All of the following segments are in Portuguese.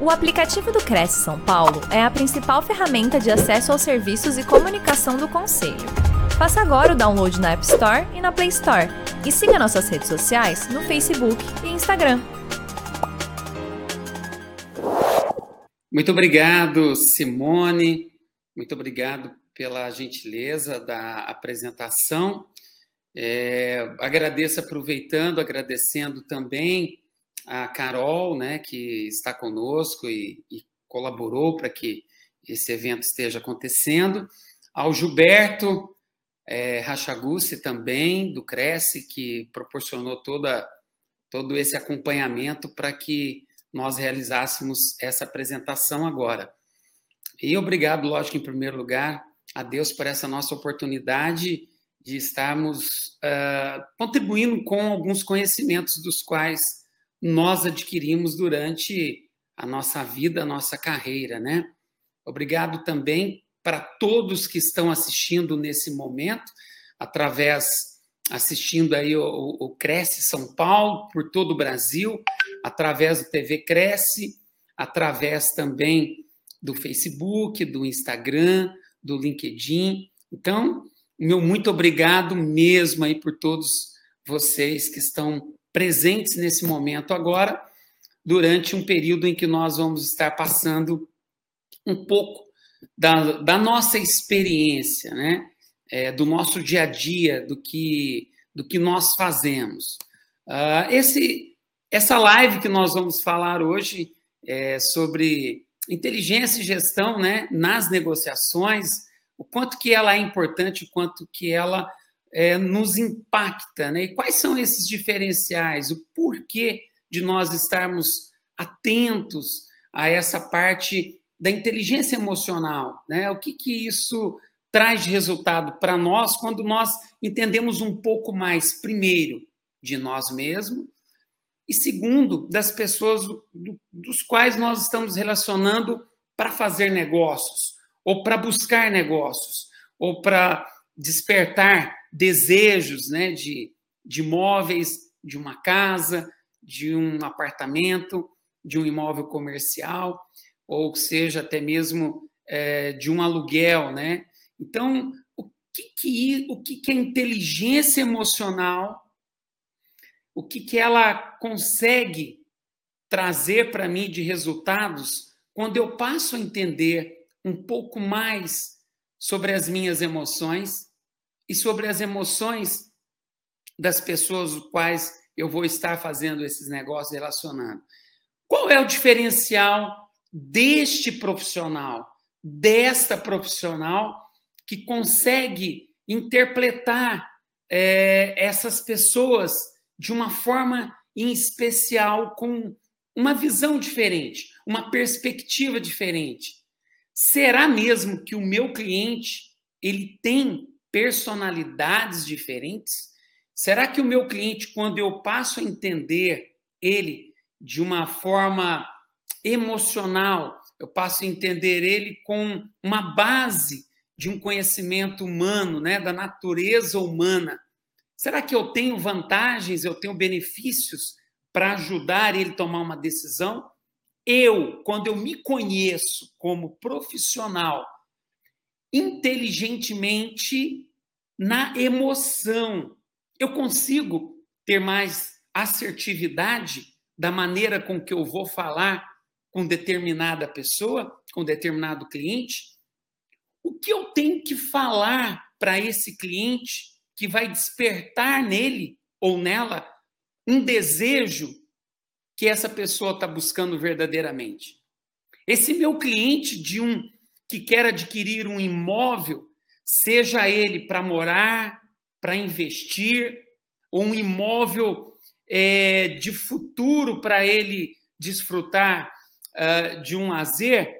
O aplicativo do Cresce São Paulo é a principal ferramenta de acesso aos serviços e comunicação do Conselho. Faça agora o download na App Store e na Play Store. E siga nossas redes sociais no Facebook e Instagram. Muito obrigado, Simone. Muito obrigado pela gentileza da apresentação. É, agradeço aproveitando, agradecendo também a Carol, né, que está conosco e, e colaborou para que esse evento esteja acontecendo, ao Gilberto é, Rachaguchi também, do Cresce, que proporcionou toda, todo esse acompanhamento para que nós realizássemos essa apresentação agora. E obrigado, lógico, em primeiro lugar, a Deus por essa nossa oportunidade de estarmos uh, contribuindo com alguns conhecimentos dos quais nós adquirimos durante a nossa vida, a nossa carreira, né? Obrigado também para todos que estão assistindo nesse momento, através assistindo aí o, o Cresce São Paulo, por todo o Brasil, através do TV Cresce, através também do Facebook, do Instagram, do LinkedIn. Então, meu muito obrigado mesmo aí por todos vocês que estão presentes nesse momento agora, durante um período em que nós vamos estar passando um pouco da, da nossa experiência, né? É, do nosso dia a dia, do que, do que nós fazemos. Uh, esse, essa live que nós vamos falar hoje é sobre inteligência e gestão né, nas negociações, o quanto que ela é importante, o quanto que ela é, nos impacta, né? E quais são esses diferenciais? O porquê de nós estarmos atentos a essa parte da inteligência emocional, né? O que que isso traz de resultado para nós quando nós entendemos um pouco mais, primeiro, de nós mesmos e segundo, das pessoas do, dos quais nós estamos relacionando para fazer negócios ou para buscar negócios ou para despertar desejos né, de, de imóveis, de uma casa, de um apartamento, de um imóvel comercial, ou seja, até mesmo é, de um aluguel. Né? Então, o que, que, o que, que é inteligência emocional, o que, que ela consegue trazer para mim de resultados quando eu passo a entender um pouco mais sobre as minhas emoções e sobre as emoções das pessoas com quais eu vou estar fazendo esses negócios relacionando. Qual é o diferencial deste profissional, desta profissional que consegue interpretar é, essas pessoas de uma forma em especial, com uma visão diferente, uma perspectiva diferente? Será mesmo que o meu cliente ele tem personalidades diferentes? Será que o meu cliente, quando eu passo a entender ele de uma forma emocional, eu passo a entender ele com uma base de um conhecimento humano, né, da natureza humana. Será que eu tenho vantagens, eu tenho benefícios para ajudar ele a tomar uma decisão? Eu, quando eu me conheço como profissional, inteligentemente na emoção. Eu consigo ter mais assertividade da maneira com que eu vou falar com determinada pessoa, com determinado cliente? O que eu tenho que falar para esse cliente que vai despertar nele ou nela um desejo que essa pessoa está buscando verdadeiramente? Esse meu cliente de um que quer adquirir um imóvel, seja ele para morar, para investir, ou um imóvel é, de futuro para ele desfrutar uh, de um lazer,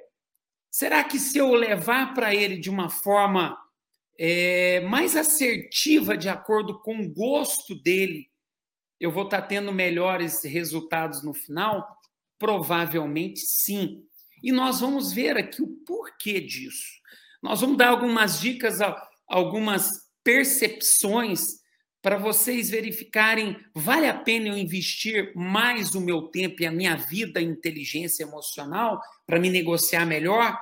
será que se eu levar para ele de uma forma é, mais assertiva, de acordo com o gosto dele, eu vou estar tá tendo melhores resultados no final? Provavelmente sim. E nós vamos ver aqui o porquê disso. Nós vamos dar algumas dicas, algumas percepções para vocês verificarem, vale a pena eu investir mais o meu tempo e a minha vida em inteligência emocional para me negociar melhor?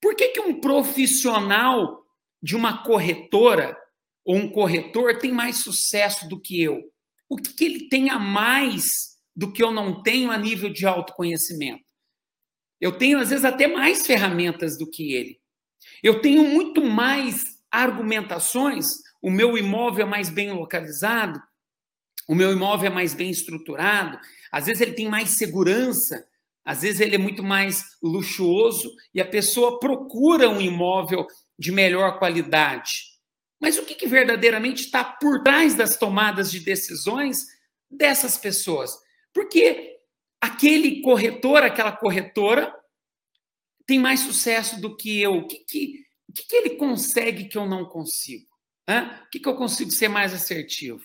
Por que, que um profissional de uma corretora ou um corretor tem mais sucesso do que eu? O que, que ele tem a mais do que eu não tenho a nível de autoconhecimento? Eu tenho, às vezes, até mais ferramentas do que ele. Eu tenho muito mais argumentações. O meu imóvel é mais bem localizado, o meu imóvel é mais bem estruturado, às vezes ele tem mais segurança, às vezes ele é muito mais luxuoso e a pessoa procura um imóvel de melhor qualidade. Mas o que, que verdadeiramente está por trás das tomadas de decisões dessas pessoas? Porque aquele corretor, aquela corretora, tem mais sucesso do que eu. O que, que, que, que ele consegue que eu não consigo? Hã? O que, que eu consigo ser mais assertivo?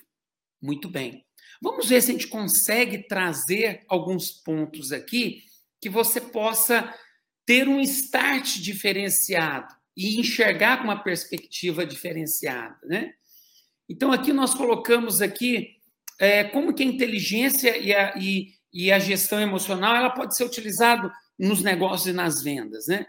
Muito bem. Vamos ver se a gente consegue trazer alguns pontos aqui que você possa ter um start diferenciado e enxergar com uma perspectiva diferenciada, né? Então aqui nós colocamos aqui é, como que a inteligência e a, e, e a gestão emocional ela pode ser utilizado nos negócios e nas vendas, né?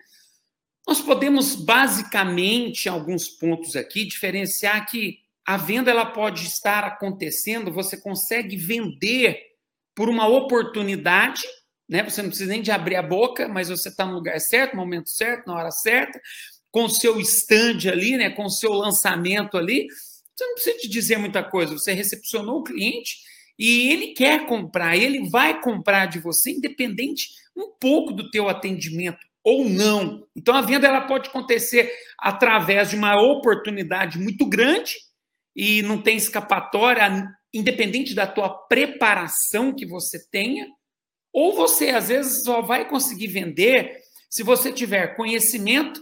Nós podemos basicamente, alguns pontos aqui, diferenciar que a venda ela pode estar acontecendo, você consegue vender por uma oportunidade né? Você não precisa nem de abrir a boca, mas você está no lugar certo, no momento certo, na hora certa, com o seu stand ali, né? Com o seu lançamento ali. Você não precisa te dizer muita coisa. Você recepcionou o cliente e ele quer comprar, ele vai comprar de você, independente um pouco do teu atendimento ou não. Então a venda ela pode acontecer através de uma oportunidade muito grande e não tem escapatória, independente da tua preparação que você tenha, ou você, às vezes, só vai conseguir vender se você tiver conhecimento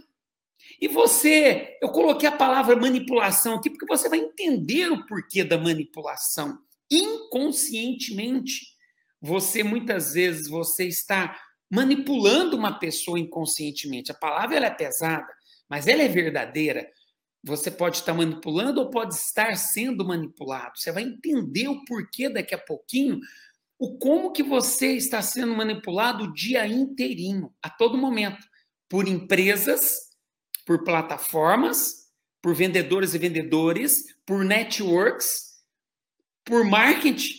e você. Eu coloquei a palavra manipulação aqui porque você vai entender o porquê da manipulação. Inconscientemente, você muitas vezes você está manipulando uma pessoa inconscientemente. A palavra ela é pesada, mas ela é verdadeira. Você pode estar manipulando ou pode estar sendo manipulado. Você vai entender o porquê daqui a pouquinho o como que você está sendo manipulado o dia inteirinho, a todo momento, por empresas, por plataformas, por vendedores e vendedores, por networks, por marketing,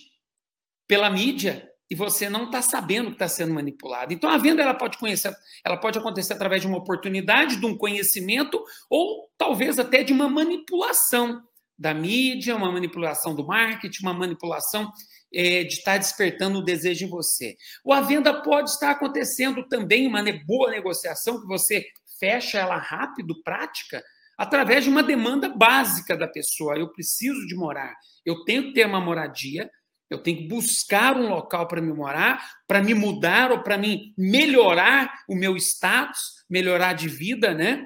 pela mídia, e você não está sabendo que está sendo manipulado. Então a venda ela pode conhecer, ela pode acontecer através de uma oportunidade, de um conhecimento, ou talvez até de uma manipulação da mídia, uma manipulação do marketing, uma manipulação é, de estar despertando o desejo em você. Ou a venda pode estar acontecendo também, uma boa negociação, que você fecha ela rápido, prática, através de uma demanda básica da pessoa. Eu preciso de morar, eu tenho que ter uma moradia, eu tenho que buscar um local para me morar, para me mudar ou para me melhorar o meu status, melhorar de vida, né?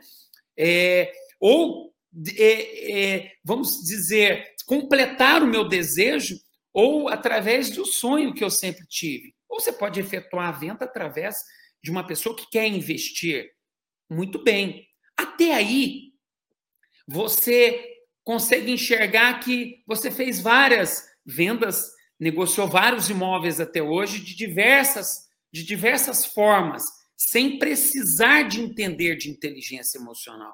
É, ou, é, é, vamos dizer, completar o meu desejo ou através do sonho que eu sempre tive. Ou você pode efetuar a venda através de uma pessoa que quer investir. Muito bem. Até aí, você consegue enxergar que você fez várias vendas, negociou vários imóveis até hoje de diversas de diversas formas, sem precisar de entender de inteligência emocional,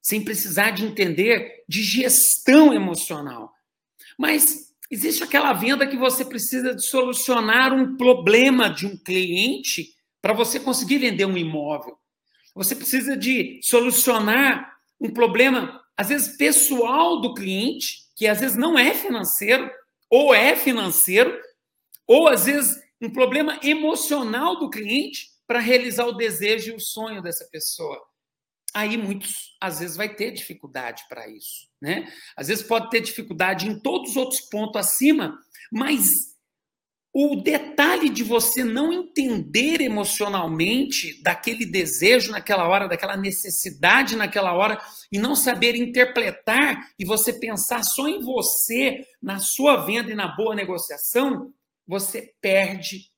sem precisar de entender de gestão emocional. Mas Existe aquela venda que você precisa de solucionar um problema de um cliente para você conseguir vender um imóvel. Você precisa de solucionar um problema, às vezes pessoal do cliente, que às vezes não é financeiro, ou é financeiro, ou às vezes um problema emocional do cliente para realizar o desejo e o sonho dessa pessoa aí muitos, às vezes, vai ter dificuldade para isso, né? Às vezes pode ter dificuldade em todos os outros pontos acima, mas o detalhe de você não entender emocionalmente daquele desejo naquela hora, daquela necessidade naquela hora, e não saber interpretar e você pensar só em você, na sua venda e na boa negociação, você perde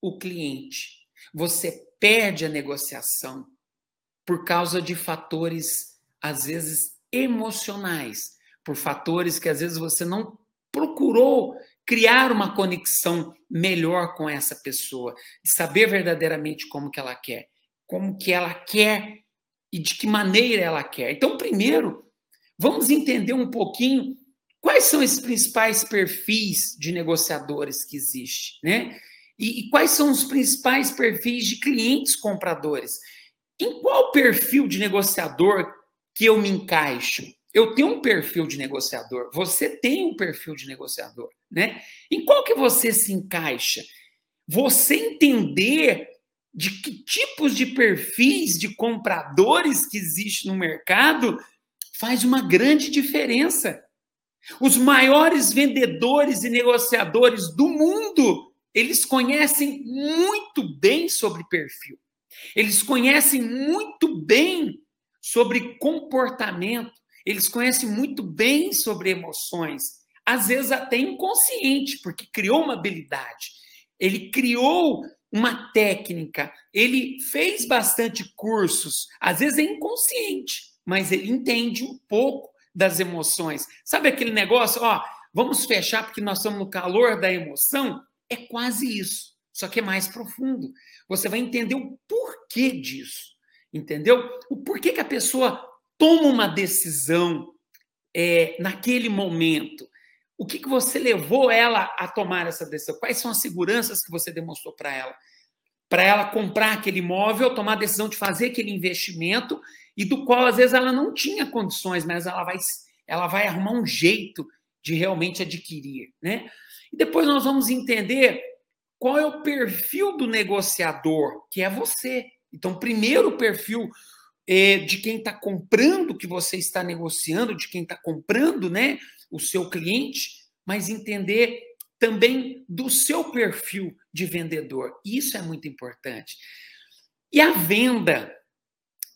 o cliente, você perde a negociação, por causa de fatores, às vezes, emocionais, por fatores que às vezes você não procurou criar uma conexão melhor com essa pessoa, de saber verdadeiramente como que ela quer, como que ela quer e de que maneira ela quer. Então, primeiro, vamos entender um pouquinho quais são esses principais perfis de negociadores que existem, né? E, e quais são os principais perfis de clientes compradores? Em qual perfil de negociador que eu me encaixo? Eu tenho um perfil de negociador, você tem um perfil de negociador, né? Em qual que você se encaixa? Você entender de que tipos de perfis de compradores que existe no mercado faz uma grande diferença. Os maiores vendedores e negociadores do mundo, eles conhecem muito bem sobre perfil. Eles conhecem muito bem sobre comportamento. Eles conhecem muito bem sobre emoções, às vezes até inconsciente, porque criou uma habilidade. Ele criou uma técnica, ele fez bastante cursos, às vezes é inconsciente, mas ele entende um pouco das emoções. Sabe aquele negócio, ó, vamos fechar porque nós estamos no calor da emoção? É quase isso, só que é mais profundo. Você vai entender o porquê disso, entendeu? O porquê que a pessoa toma uma decisão é, naquele momento. O que, que você levou ela a tomar essa decisão? Quais são as seguranças que você demonstrou para ela? Para ela comprar aquele imóvel, tomar a decisão de fazer aquele investimento e do qual às vezes ela não tinha condições, mas ela vai, ela vai arrumar um jeito de realmente adquirir, né? E depois nós vamos entender qual é o perfil do negociador, que é você. Então, primeiro o perfil de quem está comprando que você está negociando, de quem está comprando, né, o seu cliente, mas entender também do seu perfil de vendedor. Isso é muito importante. E a venda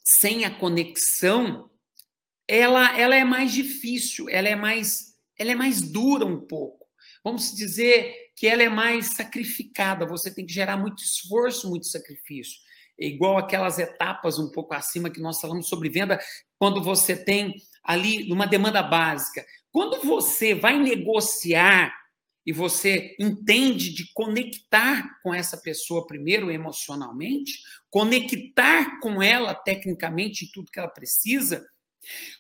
sem a conexão, ela, ela é mais difícil, ela é mais, ela é mais dura um pouco. Vamos dizer que ela é mais sacrificada, você tem que gerar muito esforço, muito sacrifício igual aquelas etapas um pouco acima que nós falamos sobre venda, quando você tem ali uma demanda básica. Quando você vai negociar e você entende de conectar com essa pessoa primeiro emocionalmente, conectar com ela tecnicamente em tudo que ela precisa,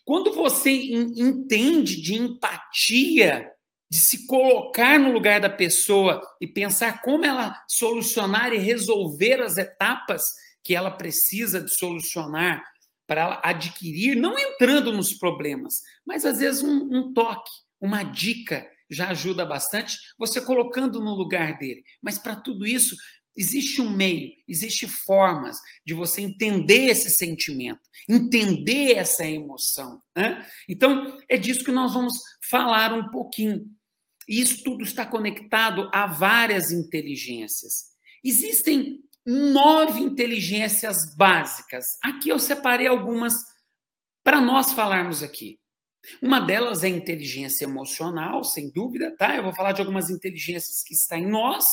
quando você entende de empatia, de se colocar no lugar da pessoa e pensar como ela solucionar e resolver as etapas que ela precisa de solucionar para ela adquirir, não entrando nos problemas, mas às vezes um, um toque, uma dica já ajuda bastante, você colocando no lugar dele. Mas para tudo isso, existe um meio, existe formas de você entender esse sentimento, entender essa emoção. Né? Então, é disso que nós vamos falar um pouquinho. E isso tudo está conectado a várias inteligências. Existem nove inteligências básicas. Aqui eu separei algumas para nós falarmos aqui. Uma delas é inteligência emocional, sem dúvida, tá? Eu vou falar de algumas inteligências que estão em nós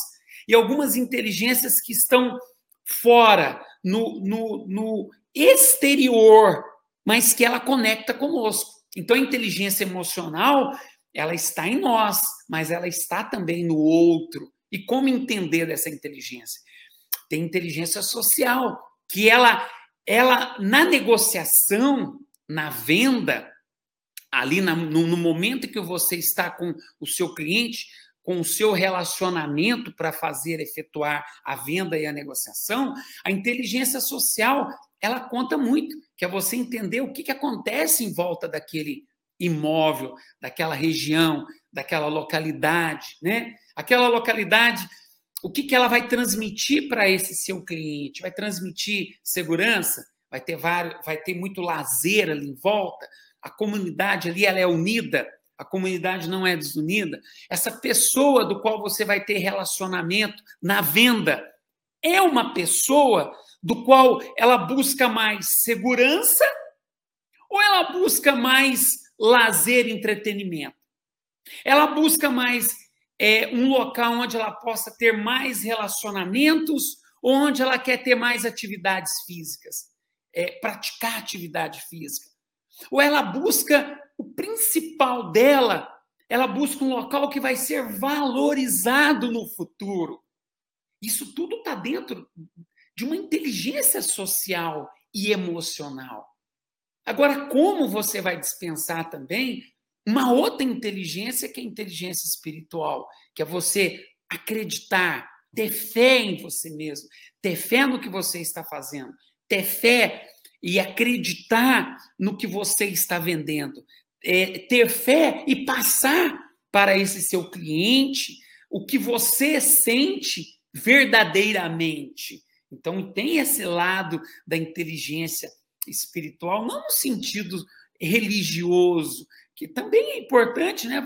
e algumas inteligências que estão fora, no, no, no exterior, mas que ela conecta conosco. Então, a inteligência emocional, ela está em nós, mas ela está também no outro. E como entender dessa inteligência? Tem inteligência social, que ela, ela na negociação, na venda, ali na, no, no momento que você está com o seu cliente, com o seu relacionamento para fazer efetuar a venda e a negociação, a inteligência social ela conta muito, que é você entender o que, que acontece em volta daquele imóvel, daquela região, daquela localidade, né? Aquela localidade o que, que ela vai transmitir para esse seu cliente? Vai transmitir segurança? Vai ter vários, vai ter muito lazer ali em volta? A comunidade ali ela é unida? A comunidade não é desunida? Essa pessoa do qual você vai ter relacionamento na venda é uma pessoa do qual ela busca mais segurança ou ela busca mais lazer e entretenimento? Ela busca mais é, um local onde ela possa ter mais relacionamentos, onde ela quer ter mais atividades físicas, é, praticar atividade física. Ou ela busca, o principal dela ela busca um local que vai ser valorizado no futuro. Isso tudo está dentro de uma inteligência social e emocional. Agora, como você vai dispensar também uma outra inteligência, que é a inteligência espiritual, que é você acreditar, ter fé em você mesmo, ter fé no que você está fazendo, ter fé e acreditar no que você está vendendo, é, ter fé e passar para esse seu cliente o que você sente verdadeiramente. Então, tem esse lado da inteligência espiritual, não no sentido religioso, que também é importante, né?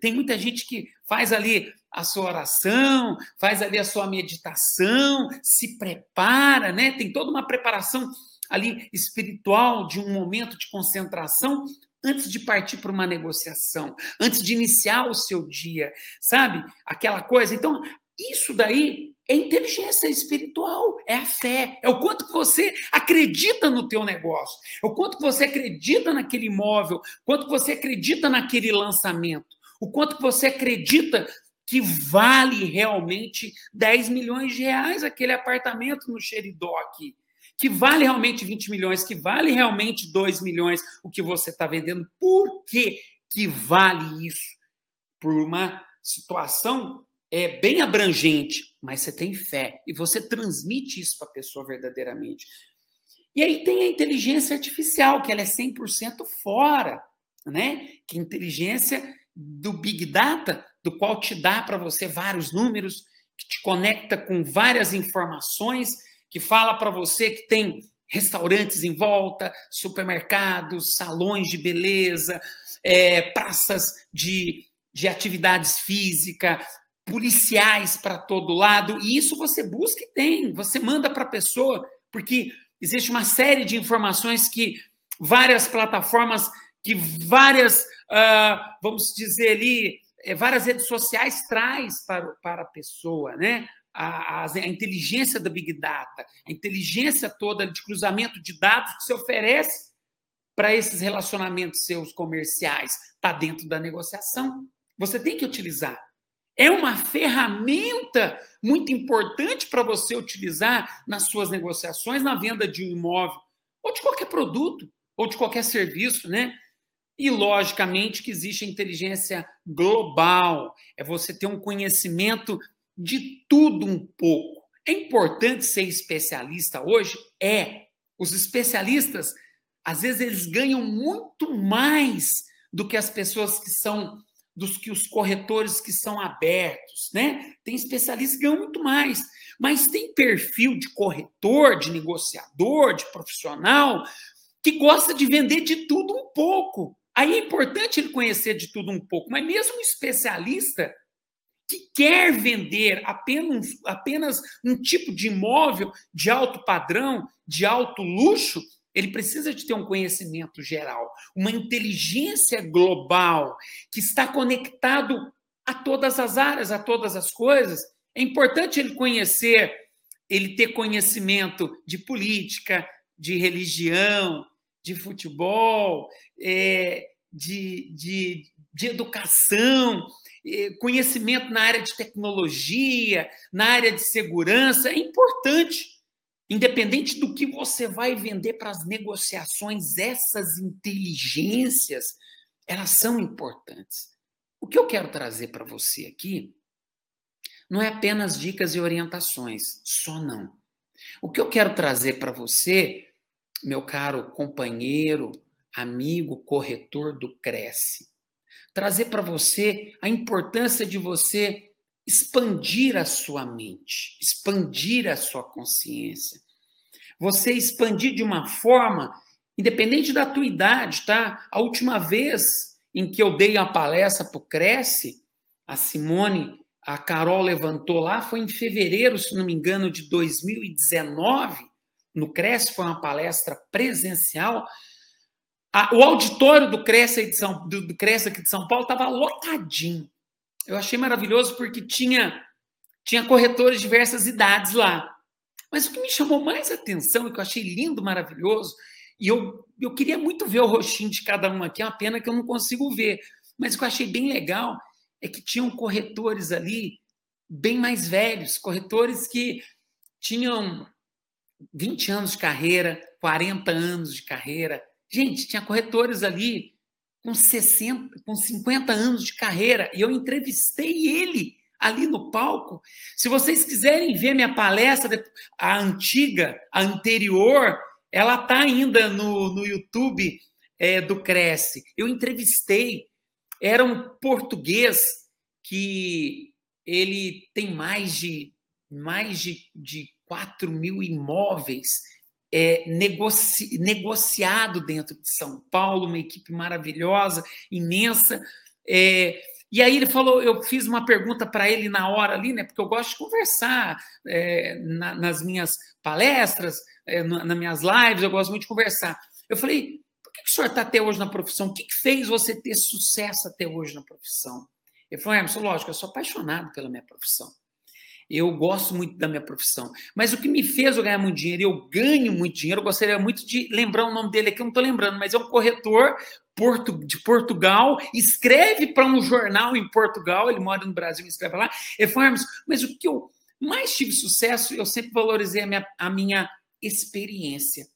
Tem muita gente que faz ali a sua oração, faz ali a sua meditação, se prepara, né? Tem toda uma preparação ali espiritual de um momento de concentração antes de partir para uma negociação, antes de iniciar o seu dia, sabe? Aquela coisa. Então, isso daí é inteligência espiritual, é a fé, é o quanto que você acredita no teu negócio, é o quanto que você acredita naquele imóvel, quanto que você acredita naquele lançamento, o quanto que você acredita que vale realmente 10 milhões de reais aquele apartamento no Xeridó aqui, que vale realmente 20 milhões, que vale realmente 2 milhões o que você está vendendo. Por que, que vale isso? Por uma situação é bem abrangente, mas você tem fé e você transmite isso para a pessoa verdadeiramente. E aí tem a inteligência artificial, que ela é 100% fora, né? Que é inteligência do Big Data, do qual te dá para você vários números, que te conecta com várias informações, que fala para você que tem restaurantes em volta, supermercados, salões de beleza, é, praças de, de atividades físicas, policiais para todo lado, e isso você busca e tem, você manda para a pessoa, porque existe uma série de informações que várias plataformas, que várias, uh, vamos dizer ali, eh, várias redes sociais traz para, para a pessoa, né? A, a, a, inteligência da Big Data, a inteligência toda de cruzamento de dados que se oferece para esses relacionamentos seus comerciais, está dentro da negociação. Você tem que utilizar. É uma ferramenta muito importante para você utilizar nas suas negociações, na venda de um imóvel, ou de qualquer produto, ou de qualquer serviço, né? E, logicamente, que existe a inteligência global, é você ter um conhecimento de tudo um pouco. É importante ser especialista hoje? É. Os especialistas, às vezes, eles ganham muito mais do que as pessoas que são dos que os corretores que são abertos, né? Tem especialistas que ganham muito mais, mas tem perfil de corretor, de negociador, de profissional que gosta de vender de tudo um pouco. Aí é importante ele conhecer de tudo um pouco, mas mesmo um especialista que quer vender apenas, apenas um tipo de imóvel de alto padrão, de alto luxo, ele precisa de ter um conhecimento geral, uma inteligência global que está conectado a todas as áreas, a todas as coisas. É importante ele conhecer, ele ter conhecimento de política, de religião, de futebol, é, de, de, de educação, é, conhecimento na área de tecnologia, na área de segurança. É importante Independente do que você vai vender para as negociações, essas inteligências, elas são importantes. O que eu quero trazer para você aqui não é apenas dicas e orientações, só não. O que eu quero trazer para você, meu caro companheiro, amigo, corretor do Cresce, trazer para você a importância de você expandir a sua mente, expandir a sua consciência. Você expandir de uma forma, independente da tua idade, tá? A última vez em que eu dei a palestra para o Cresce, a Simone, a Carol levantou lá, foi em fevereiro, se não me engano, de 2019, no Cresce, foi uma palestra presencial. o auditório do Cresce, de São, do, do Cresce aqui de São Paulo estava lotadinho. Eu achei maravilhoso porque tinha, tinha corretores de diversas idades lá. Mas o que me chamou mais atenção e que eu achei lindo, maravilhoso, e eu, eu queria muito ver o rostinho de cada um aqui, é uma pena que eu não consigo ver. Mas o que eu achei bem legal é que tinham corretores ali bem mais velhos, corretores que tinham 20 anos de carreira, 40 anos de carreira. Gente, tinha corretores ali com 60, com 50 anos de carreira, e eu entrevistei ele ali no palco. Se vocês quiserem ver minha palestra, a antiga, a anterior, ela está ainda no, no YouTube é, do Cresce. Eu entrevistei, era um português que ele tem mais de mais de, de 4 mil imóveis é, negoci, negociado dentro de São Paulo, uma equipe maravilhosa, imensa. É, e aí ele falou, eu fiz uma pergunta para ele na hora ali, né? Porque eu gosto de conversar é, na, nas minhas palestras, é, na, nas minhas lives, eu gosto muito de conversar. Eu falei, por que, que o senhor está até hoje na profissão? O que, que fez você ter sucesso até hoje na profissão? Ele falou, Emerson, lógico, eu sou apaixonado pela minha profissão. Eu gosto muito da minha profissão. Mas o que me fez eu ganhar muito dinheiro, eu ganho muito dinheiro, eu gostaria muito de lembrar o nome dele aqui, eu não estou lembrando, mas é um corretor de Portugal, escreve para um jornal em Portugal, ele mora no Brasil, escreve lá. Ele falou, mas o que eu mais tive sucesso, eu sempre valorizei a minha, a minha experiência.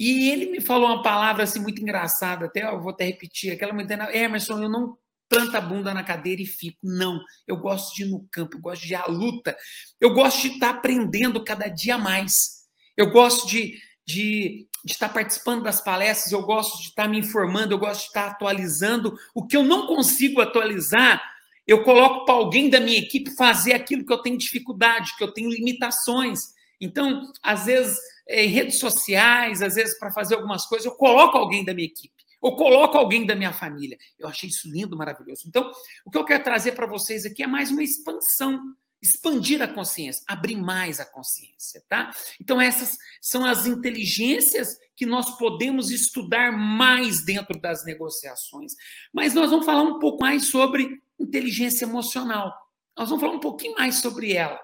E ele me falou uma palavra assim muito engraçada, até eu vou até repetir, aquela muito Emerson, eu não planto a bunda na cadeira e fico. Não, eu gosto de ir no campo, eu gosto de ir à luta, eu gosto de estar aprendendo cada dia mais. Eu gosto de, de, de estar participando das palestras, eu gosto de estar me informando, eu gosto de estar atualizando. O que eu não consigo atualizar, eu coloco para alguém da minha equipe fazer aquilo que eu tenho dificuldade, que eu tenho limitações. Então, às vezes, em redes sociais, às vezes, para fazer algumas coisas, eu coloco alguém da minha equipe ou coloco alguém da minha família. Eu achei isso lindo, maravilhoso. Então, o que eu quero trazer para vocês aqui é mais uma expansão, expandir a consciência, abrir mais a consciência, tá? Então, essas são as inteligências que nós podemos estudar mais dentro das negociações. Mas nós vamos falar um pouco mais sobre inteligência emocional. Nós vamos falar um pouquinho mais sobre ela,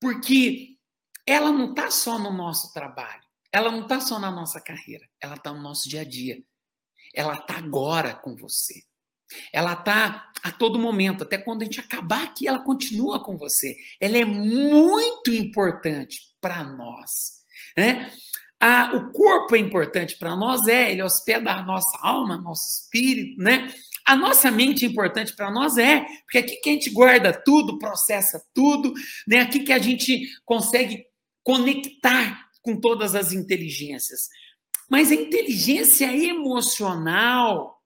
porque ela não está só no nosso trabalho, ela não está só na nossa carreira, ela está no nosso dia a dia ela está agora com você. Ela está a todo momento, até quando a gente acabar aqui, ela continua com você. Ela é muito importante para nós. Né? Ah, o corpo é importante para nós, é, ele hospeda a nossa alma, nosso espírito, né? A nossa mente é importante para nós, é, porque aqui que a gente guarda tudo, processa tudo, né? Aqui que a gente consegue conectar com todas as inteligências. Mas a inteligência emocional,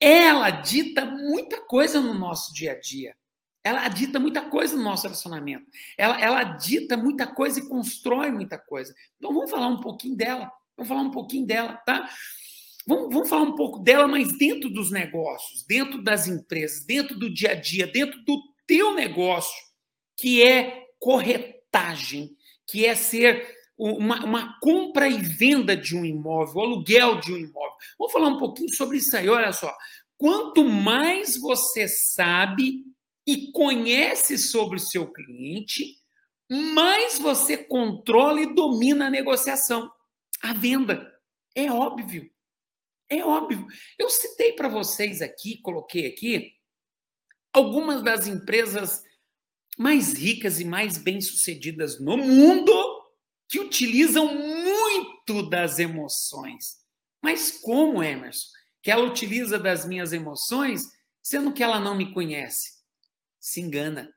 ela dita muita coisa no nosso dia a dia. Ela dita muita coisa no nosso relacionamento. Ela, ela dita muita coisa e constrói muita coisa. Então vamos falar um pouquinho dela. Vamos falar um pouquinho dela, tá? Vamos, vamos falar um pouco dela, mas dentro dos negócios, dentro das empresas, dentro do dia a dia, dentro do teu negócio, que é corretagem, que é ser uma, uma, compra e venda de um imóvel, o aluguel de um imóvel. Vamos falar um pouquinho sobre isso aí, olha só. Quanto mais você sabe e conhece sobre o seu cliente, mais você controla e domina a negociação, a venda. É óbvio. É óbvio. Eu citei para vocês aqui, coloquei aqui, algumas das empresas mais ricas e mais bem-sucedidas no mundo que utilizam muito das emoções. Mas como, Emerson? Que ela utiliza das minhas emoções, sendo que ela não me conhece? Se engana.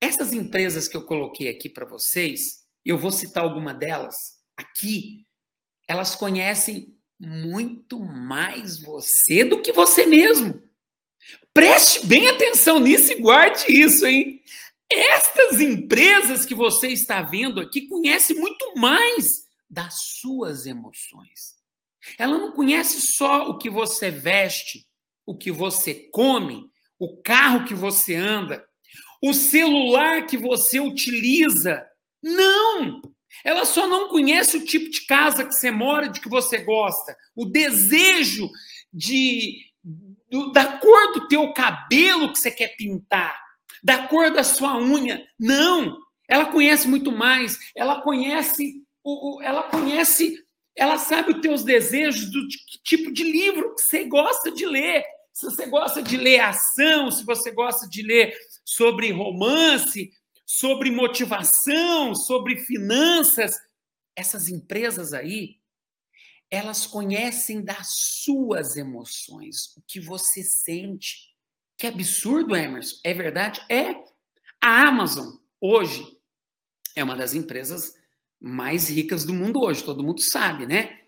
Essas empresas que eu coloquei aqui para vocês, eu vou citar alguma delas aqui, elas conhecem muito mais você do que você mesmo. Preste bem atenção nisso e guarde isso, hein? Estas empresas que você está vendo aqui conhecem muito mais das suas emoções. Ela não conhece só o que você veste, o que você come, o carro que você anda, o celular que você utiliza. Não! Ela só não conhece o tipo de casa que você mora, de que você gosta, o desejo de do, da cor do teu cabelo que você quer pintar da cor da sua unha. Não! Ela conhece muito mais. Ela conhece, o, o, ela conhece, ela sabe os teus desejos do tipo de livro que você gosta de ler. se você gosta de ler ação, se você gosta de ler sobre romance, sobre motivação, sobre finanças, essas empresas aí, elas conhecem das suas emoções, o que você sente. Que absurdo, Emerson. É verdade? É. A Amazon, hoje, é uma das empresas mais ricas do mundo hoje, todo mundo sabe, né?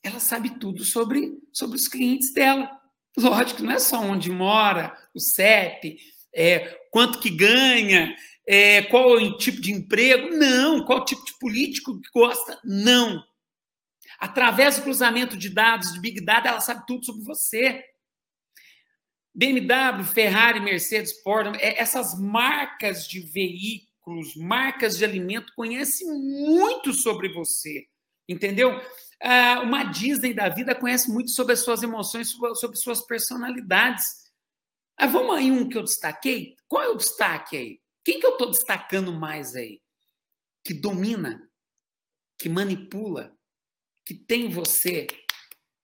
Ela sabe tudo sobre, sobre os clientes dela. Lógico, não é só onde mora, o CEP, é, quanto que ganha, é, qual é o tipo de emprego, não. Qual tipo de político que gosta, não. Através do cruzamento de dados, de Big Data, ela sabe tudo sobre você. BMW, Ferrari, Mercedes, Porsche, é, essas marcas de veículos, marcas de alimento, conhecem muito sobre você, entendeu? Ah, uma Disney da vida conhece muito sobre as suas emoções, sobre suas personalidades. Ah, vamos aí um que eu destaquei? Qual é o destaque aí? Quem que eu estou destacando mais aí? Que domina, que manipula, que tem você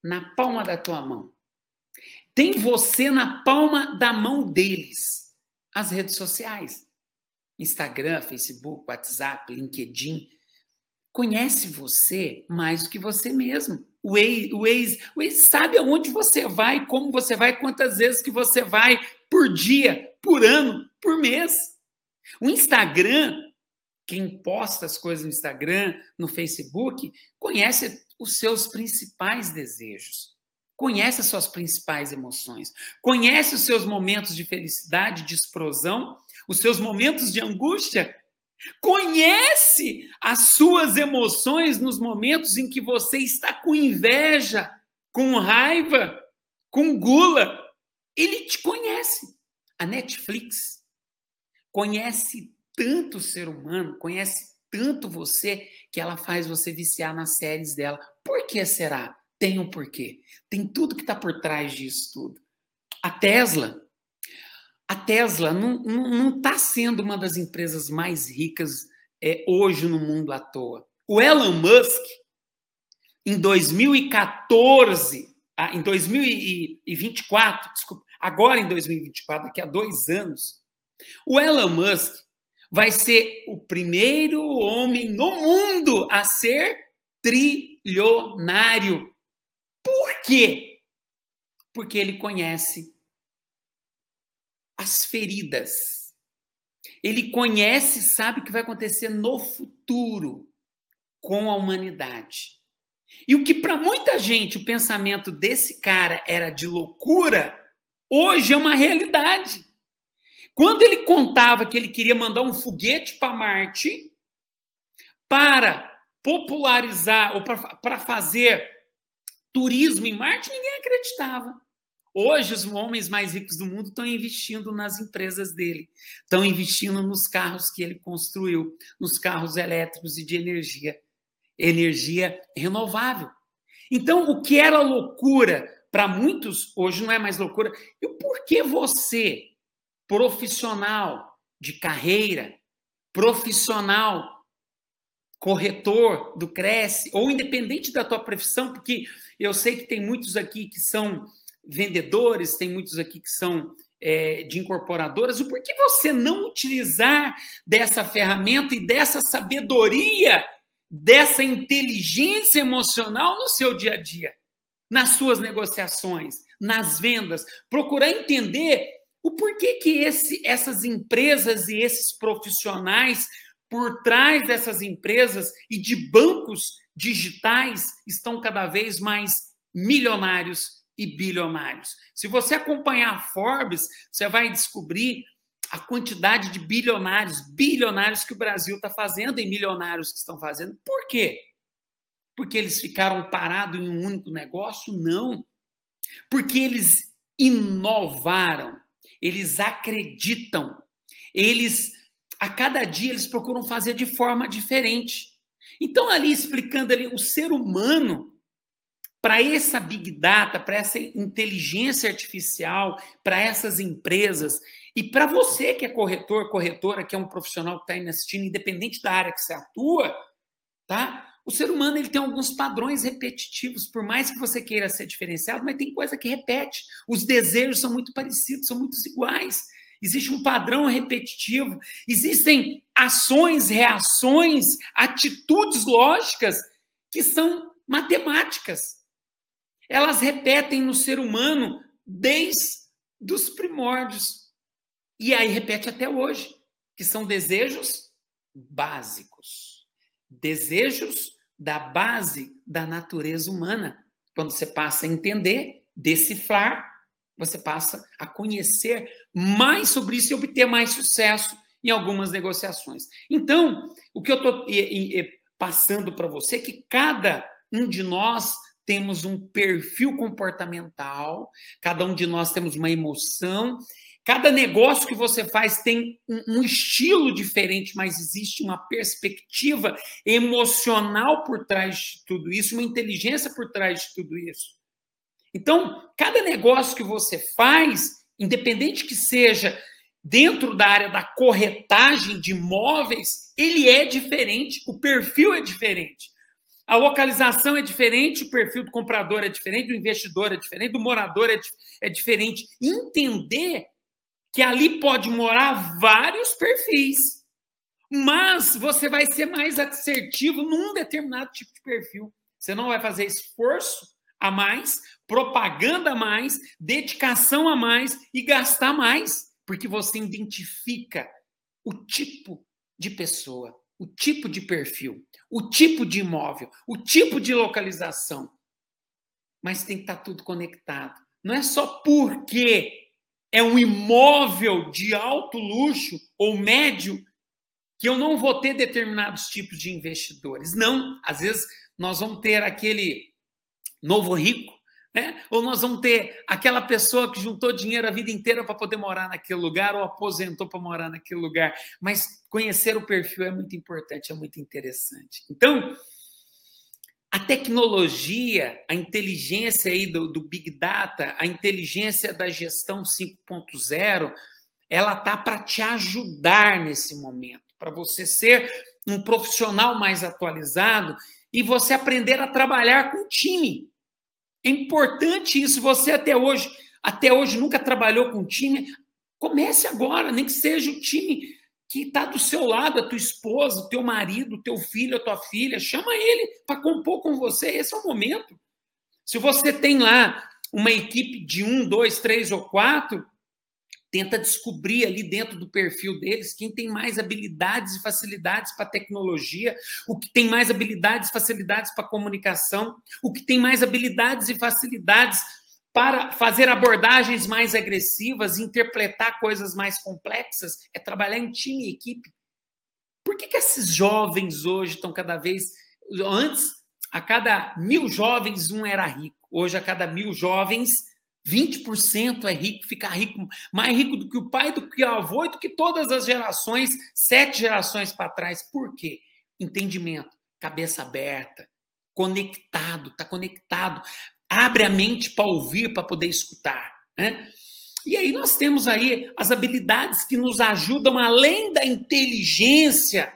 na palma da tua mão. Tem você na palma da mão deles. As redes sociais. Instagram, Facebook, WhatsApp, LinkedIn. Conhece você mais do que você mesmo. O ex, o ex, o ex sabe aonde você vai, como você vai, quantas vezes que você vai por dia, por ano, por mês. O Instagram, quem posta as coisas no Instagram, no Facebook, conhece os seus principais desejos, conhece as suas principais emoções, conhece os seus momentos de felicidade, de explosão, os seus momentos de angústia, conhece as suas emoções nos momentos em que você está com inveja, com raiva, com gula. Ele te conhece. A Netflix conhece tanto o ser humano, conhece tanto você, que ela faz você viciar nas séries dela. Por que será? Tem um porquê. Tem tudo que está por trás disso tudo. A Tesla, a Tesla não está sendo uma das empresas mais ricas é, hoje no mundo à toa. O Elon Musk, em 2014, ah, em 2024, desculpa, agora em 2024, daqui a dois anos, o Elon Musk vai ser o primeiro homem no mundo a ser trilionário. Quê? Porque ele conhece as feridas. Ele conhece, sabe o que vai acontecer no futuro com a humanidade. E o que para muita gente o pensamento desse cara era de loucura, hoje é uma realidade. Quando ele contava que ele queria mandar um foguete para Marte para popularizar ou para fazer turismo em Marte, ninguém acreditava. Hoje, os homens mais ricos do mundo estão investindo nas empresas dele, estão investindo nos carros que ele construiu, nos carros elétricos e de energia, energia renovável. Então, o que era loucura para muitos, hoje não é mais loucura. E por que você, profissional de carreira, profissional corretor do Cresce, ou independente da tua profissão, porque eu sei que tem muitos aqui que são vendedores, tem muitos aqui que são é, de incorporadoras, e por que você não utilizar dessa ferramenta e dessa sabedoria, dessa inteligência emocional no seu dia a dia, nas suas negociações, nas vendas, procurar entender o porquê que esse, essas empresas e esses profissionais por trás dessas empresas e de bancos digitais estão cada vez mais milionários e bilionários. Se você acompanhar a Forbes, você vai descobrir a quantidade de bilionários, bilionários que o Brasil está fazendo e milionários que estão fazendo. Por quê? Porque eles ficaram parados em um único negócio? Não. Porque eles inovaram eles acreditam, eles a cada dia eles procuram fazer de forma diferente. Então ali explicando ali o ser humano para essa big data, para essa inteligência artificial, para essas empresas e para você que é corretor, corretora, que é um profissional que está aí assistindo, independente da área que você atua, tá? O ser humano ele tem alguns padrões repetitivos, por mais que você queira ser diferenciado, mas tem coisa que repete. Os desejos são muito parecidos, são muito iguais. Existe um padrão repetitivo, existem ações, reações, atitudes lógicas que são matemáticas. Elas repetem no ser humano desde os primórdios. E aí repete até hoje, que são desejos básicos. Desejos da base da natureza humana. Quando você passa a entender, decifrar, você passa a conhecer mais sobre isso e obter mais sucesso em algumas negociações. Então, o que eu estou passando para você é que cada um de nós temos um perfil comportamental, cada um de nós temos uma emoção Cada negócio que você faz tem um, estilo diferente, mas existe uma perspectiva emocional por trás de tudo isso, uma inteligência por trás de tudo isso. Então, cada negócio que você faz, independente que seja dentro da área da corretagem de imóveis, ele é diferente, o perfil é diferente. A localização é diferente, o perfil do comprador é diferente, do investidor é diferente, do morador é, é diferente. Entender que ali pode morar vários perfis, mas você vai ser mais assertivo num determinado tipo de perfil. Você não vai fazer esforço a mais, propaganda a mais, dedicação a mais e gastar mais, porque você identifica o tipo de pessoa, o tipo de perfil, o tipo de imóvel, o tipo de localização. Mas tem que estar tudo conectado. Não é só porque é um imóvel de alto luxo ou médio que eu não vou ter determinados tipos de investidores. Não, às vezes nós vamos ter aquele novo rico, né? Ou nós vamos ter aquela pessoa que juntou dinheiro a vida inteira para poder morar naquele lugar ou aposentou para morar naquele lugar. Mas conhecer o perfil é muito importante, é muito interessante. Então, a tecnologia, a inteligência aí do, do Big Data, a inteligência da gestão 5.0, ela tá para te ajudar nesse momento, para você ser um profissional mais atualizado e você aprender a trabalhar com time. É importante isso. Você até hoje, até hoje nunca trabalhou com time. Comece agora, nem que seja o time que está do seu lado, a tua esposa, o teu marido, o teu filho, a tua filha, chama ele para compor com você. Esse é o momento. Se você tem lá uma equipe de um, dois, três ou quatro, tenta descobrir ali dentro do perfil deles quem tem mais habilidades e facilidades para tecnologia, o que tem mais habilidades e facilidades para comunicação, o que tem mais habilidades e facilidades para fazer abordagens mais agressivas, interpretar coisas mais complexas, é trabalhar em time e equipe. Por que, que esses jovens hoje estão cada vez. Antes, a cada mil jovens, um era rico. Hoje, a cada mil jovens, 20% é rico, fica rico, mais rico do que o pai, do que o avô e do que todas as gerações, sete gerações para trás. Por quê? Entendimento, cabeça aberta, conectado, está conectado abre a mente para ouvir, para poder escutar. Né? E aí nós temos aí as habilidades que nos ajudam, além da inteligência,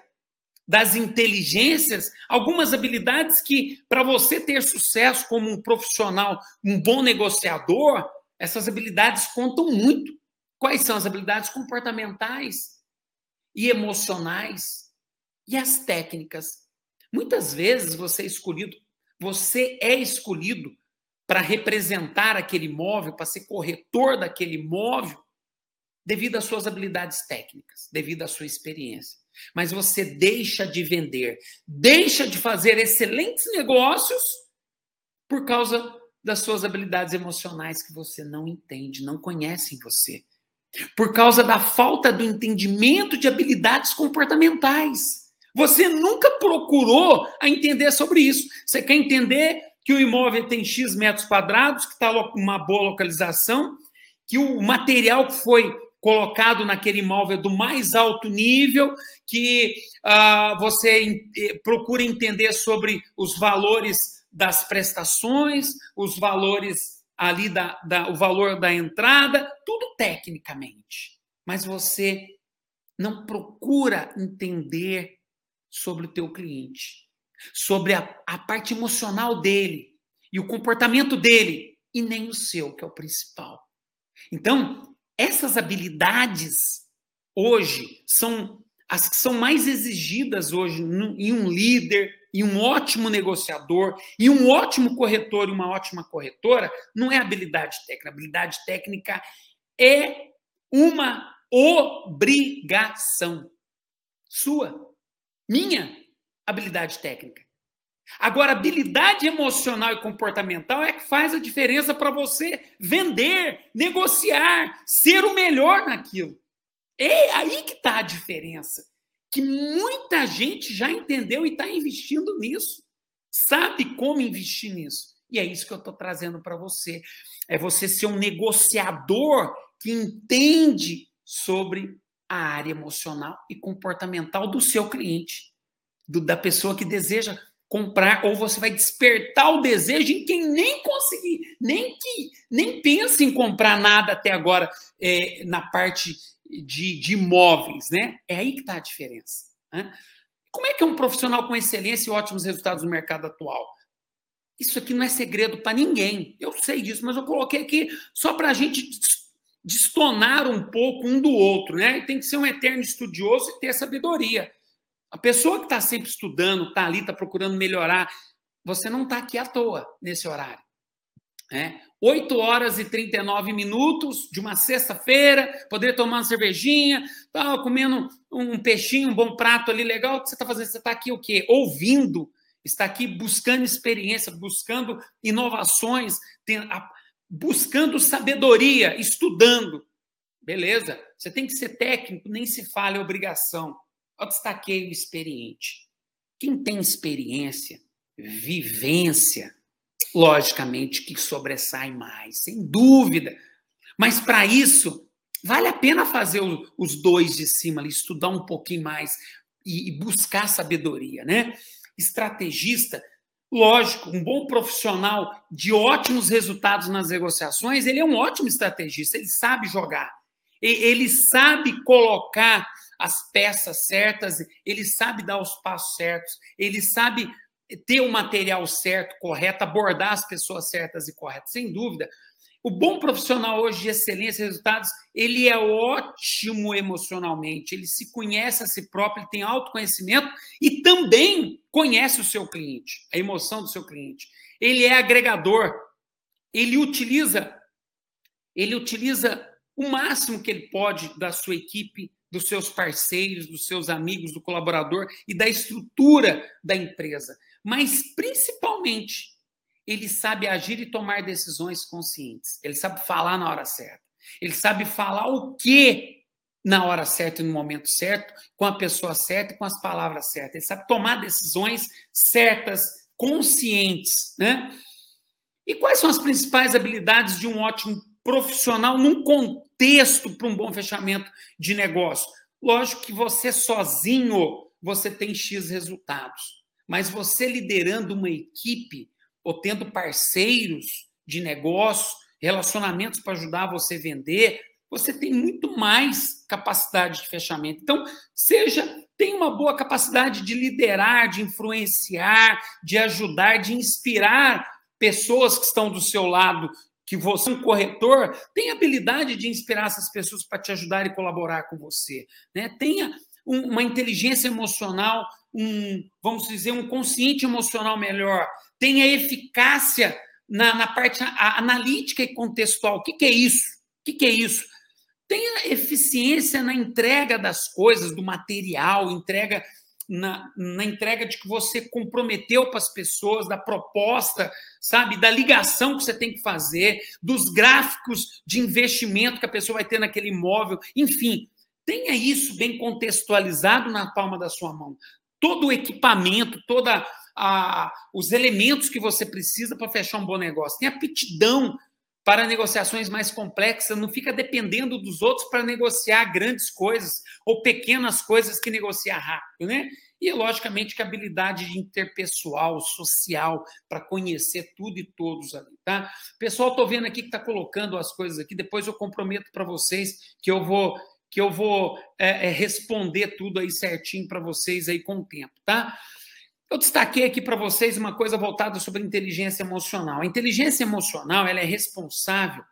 das inteligências, algumas habilidades que, para você ter sucesso como um profissional, um bom negociador, essas habilidades contam muito. Quais são as habilidades comportamentais e emocionais e as técnicas? Muitas vezes você é escolhido, você é escolhido para representar aquele imóvel, para ser corretor daquele imóvel, devido às suas habilidades técnicas, devido à sua experiência. Mas você deixa de vender, deixa de fazer excelentes negócios por causa das suas habilidades emocionais que você não entende, não conhece em você. Por causa da falta do entendimento de habilidades comportamentais. Você nunca procurou a entender sobre isso. Você quer entender que o imóvel tem X metros quadrados, que está uma boa localização, que o material que foi colocado naquele imóvel do mais alto nível, que uh, você eh, procura entender sobre os valores das prestações, os valores ali da, da, o valor da entrada, tudo tecnicamente. Mas você não procura entender sobre o teu cliente. sobre a, a parte emocional dele e o comportamento dele, e nem o seu, que é o principal. Então, essas habilidades hoje são as que são mais exigidas hoje em um líder, em um ótimo negociador, e um ótimo corretor e uma ótima corretora, não é habilidade técnica. habilidade técnica é uma obrigação sua, minha habilidade técnica. Agora, habilidade emocional e comportamental é que faz a diferença para você vender, negociar, ser o melhor naquilo. É aí que está a diferença. Que muita gente já entendeu e está investindo nisso. Sabe como investir nisso. E é isso que eu estou trazendo para você. É você ser um negociador que entende sobre a área emocional e comportamental do seu cliente, do, da pessoa que deseja comprar, ou você vai despertar o desejo em quem nem conseguir, nem que nem pensa em comprar nada até agora é, na parte de, de imóveis, né? É aí que está a diferença. Né? Como é que é um profissional com excelência e ótimos resultados no mercado atual? Isso aqui não é segredo para ninguém. Eu sei disso, mas eu coloquei aqui só para a gente destonar um pouco um do outro, né? Tem que ser um eterno estudioso e ter sabedoria. A pessoa que está sempre estudando, está ali, está procurando melhorar, você não está aqui à toa nesse horário. Né? 8 horas e 39 minutos de uma sexta-feira, poder tomar uma cervejinha, tá, comendo um peixinho, um bom prato ali legal. O que você está fazendo? Você está aqui o quê? Ouvindo, está aqui buscando experiência, buscando inovações, buscando sabedoria, estudando. Beleza, você tem que ser técnico, nem se fala, é obrigação. Eu destaquei o experiente. Quem tem experiência, vivência, logicamente que sobressai mais, sem dúvida. Mas para isso, vale a pena fazer os dois de cima ali, estudar um pouquinho mais e, buscar sabedoria, né? Estrategista, lógico, um bom profissional de ótimos resultados nas negociações, ele é um ótimo estrategista, ele sabe jogar, ele sabe colocar as peças certas, ele sabe dar os passos certos, ele sabe ter o material certo, correto, abordar as pessoas certas e corretas, sem dúvida. O bom profissional hoje de excelência e resultados, ele é ótimo emocionalmente, ele se conhece a si próprio, ele tem autoconhecimento e também conhece o seu cliente, a emoção do seu cliente. Ele é agregador, ele utiliza ele utiliza o máximo que ele pode da sua equipe, dos seus parceiros, dos seus amigos, do colaborador e da estrutura da empresa mas principalmente ele sabe agir e tomar decisões conscientes. Ele sabe falar na hora certa. Ele sabe falar o que na hora certa e no momento certo, com a pessoa certa e com as palavras certas. Ele sabe tomar decisões certas, conscientes, né? E quais são as principais habilidades de um ótimo profissional num contexto para um bom fechamento de negócio? Lógico que você sozinho você tem X resultados. Mas você liderando uma equipe ou tendo parceiros de negócio, relacionamentos para ajudar você a vender, você tem muito mais capacidade de fechamento. Então, seja, tem uma boa capacidade de liderar, de influenciar, de ajudar, de inspirar pessoas que estão do seu lado, que você, um corretor, tem habilidade de inspirar essas pessoas para te ajudar e colaborar com você. Né? Tenha uma inteligência emocional um, vamos dizer, um consciente emocional melhor, tenha eficácia na, na parte analítica e contextual. O que, que é isso? O que, que é isso? Tenha eficiência na entrega das coisas, do material, entrega na, na, entrega de que você comprometeu para as pessoas, da proposta, sabe, da ligação que você tem que fazer, dos gráficos de investimento que a pessoa vai ter naquele imóvel, enfim, tenha isso bem contextualizado na palma da sua mão todo o equipamento, toda a, os elementos que você precisa para fechar um bom negócio. Tem aptidão para negociações mais complexas, não fica dependendo dos outros para negociar grandes coisas ou pequenas coisas que negociar rápido, né? E, logicamente, que a habilidade interpessoal, social, para conhecer tudo e todos ali, tá? Pessoal, estou vendo aqui que está colocando as coisas aqui, depois eu comprometo para vocês que eu vou que eu vou é, é, responder tudo aí certinho para vocês aí com o tempo, tá? Eu destaquei aqui para vocês uma coisa voltada sobre inteligência emocional. A inteligência emocional ela é responsável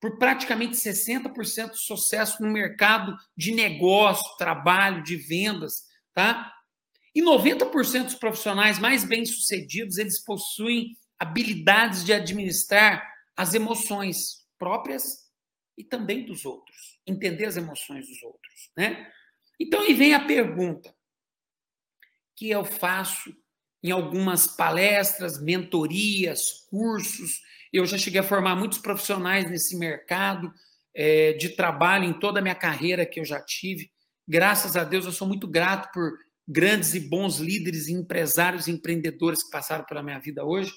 por praticamente 60% do sucesso no mercado de negócio, trabalho, de vendas, tá? E 90% dos profissionais mais bem-sucedidos, eles possuem habilidades de administrar as emoções próprias e também dos outros, entender as emoções dos outros, né? Então aí vem a pergunta que eu faço em algumas palestras, mentorias, cursos. Eu já cheguei a formar muitos profissionais nesse mercado é, de trabalho em toda a minha carreira que eu já tive. Graças a Deus, eu sou muito grato por grandes e bons líderes, empresários e empreendedores que passaram pela minha vida hoje.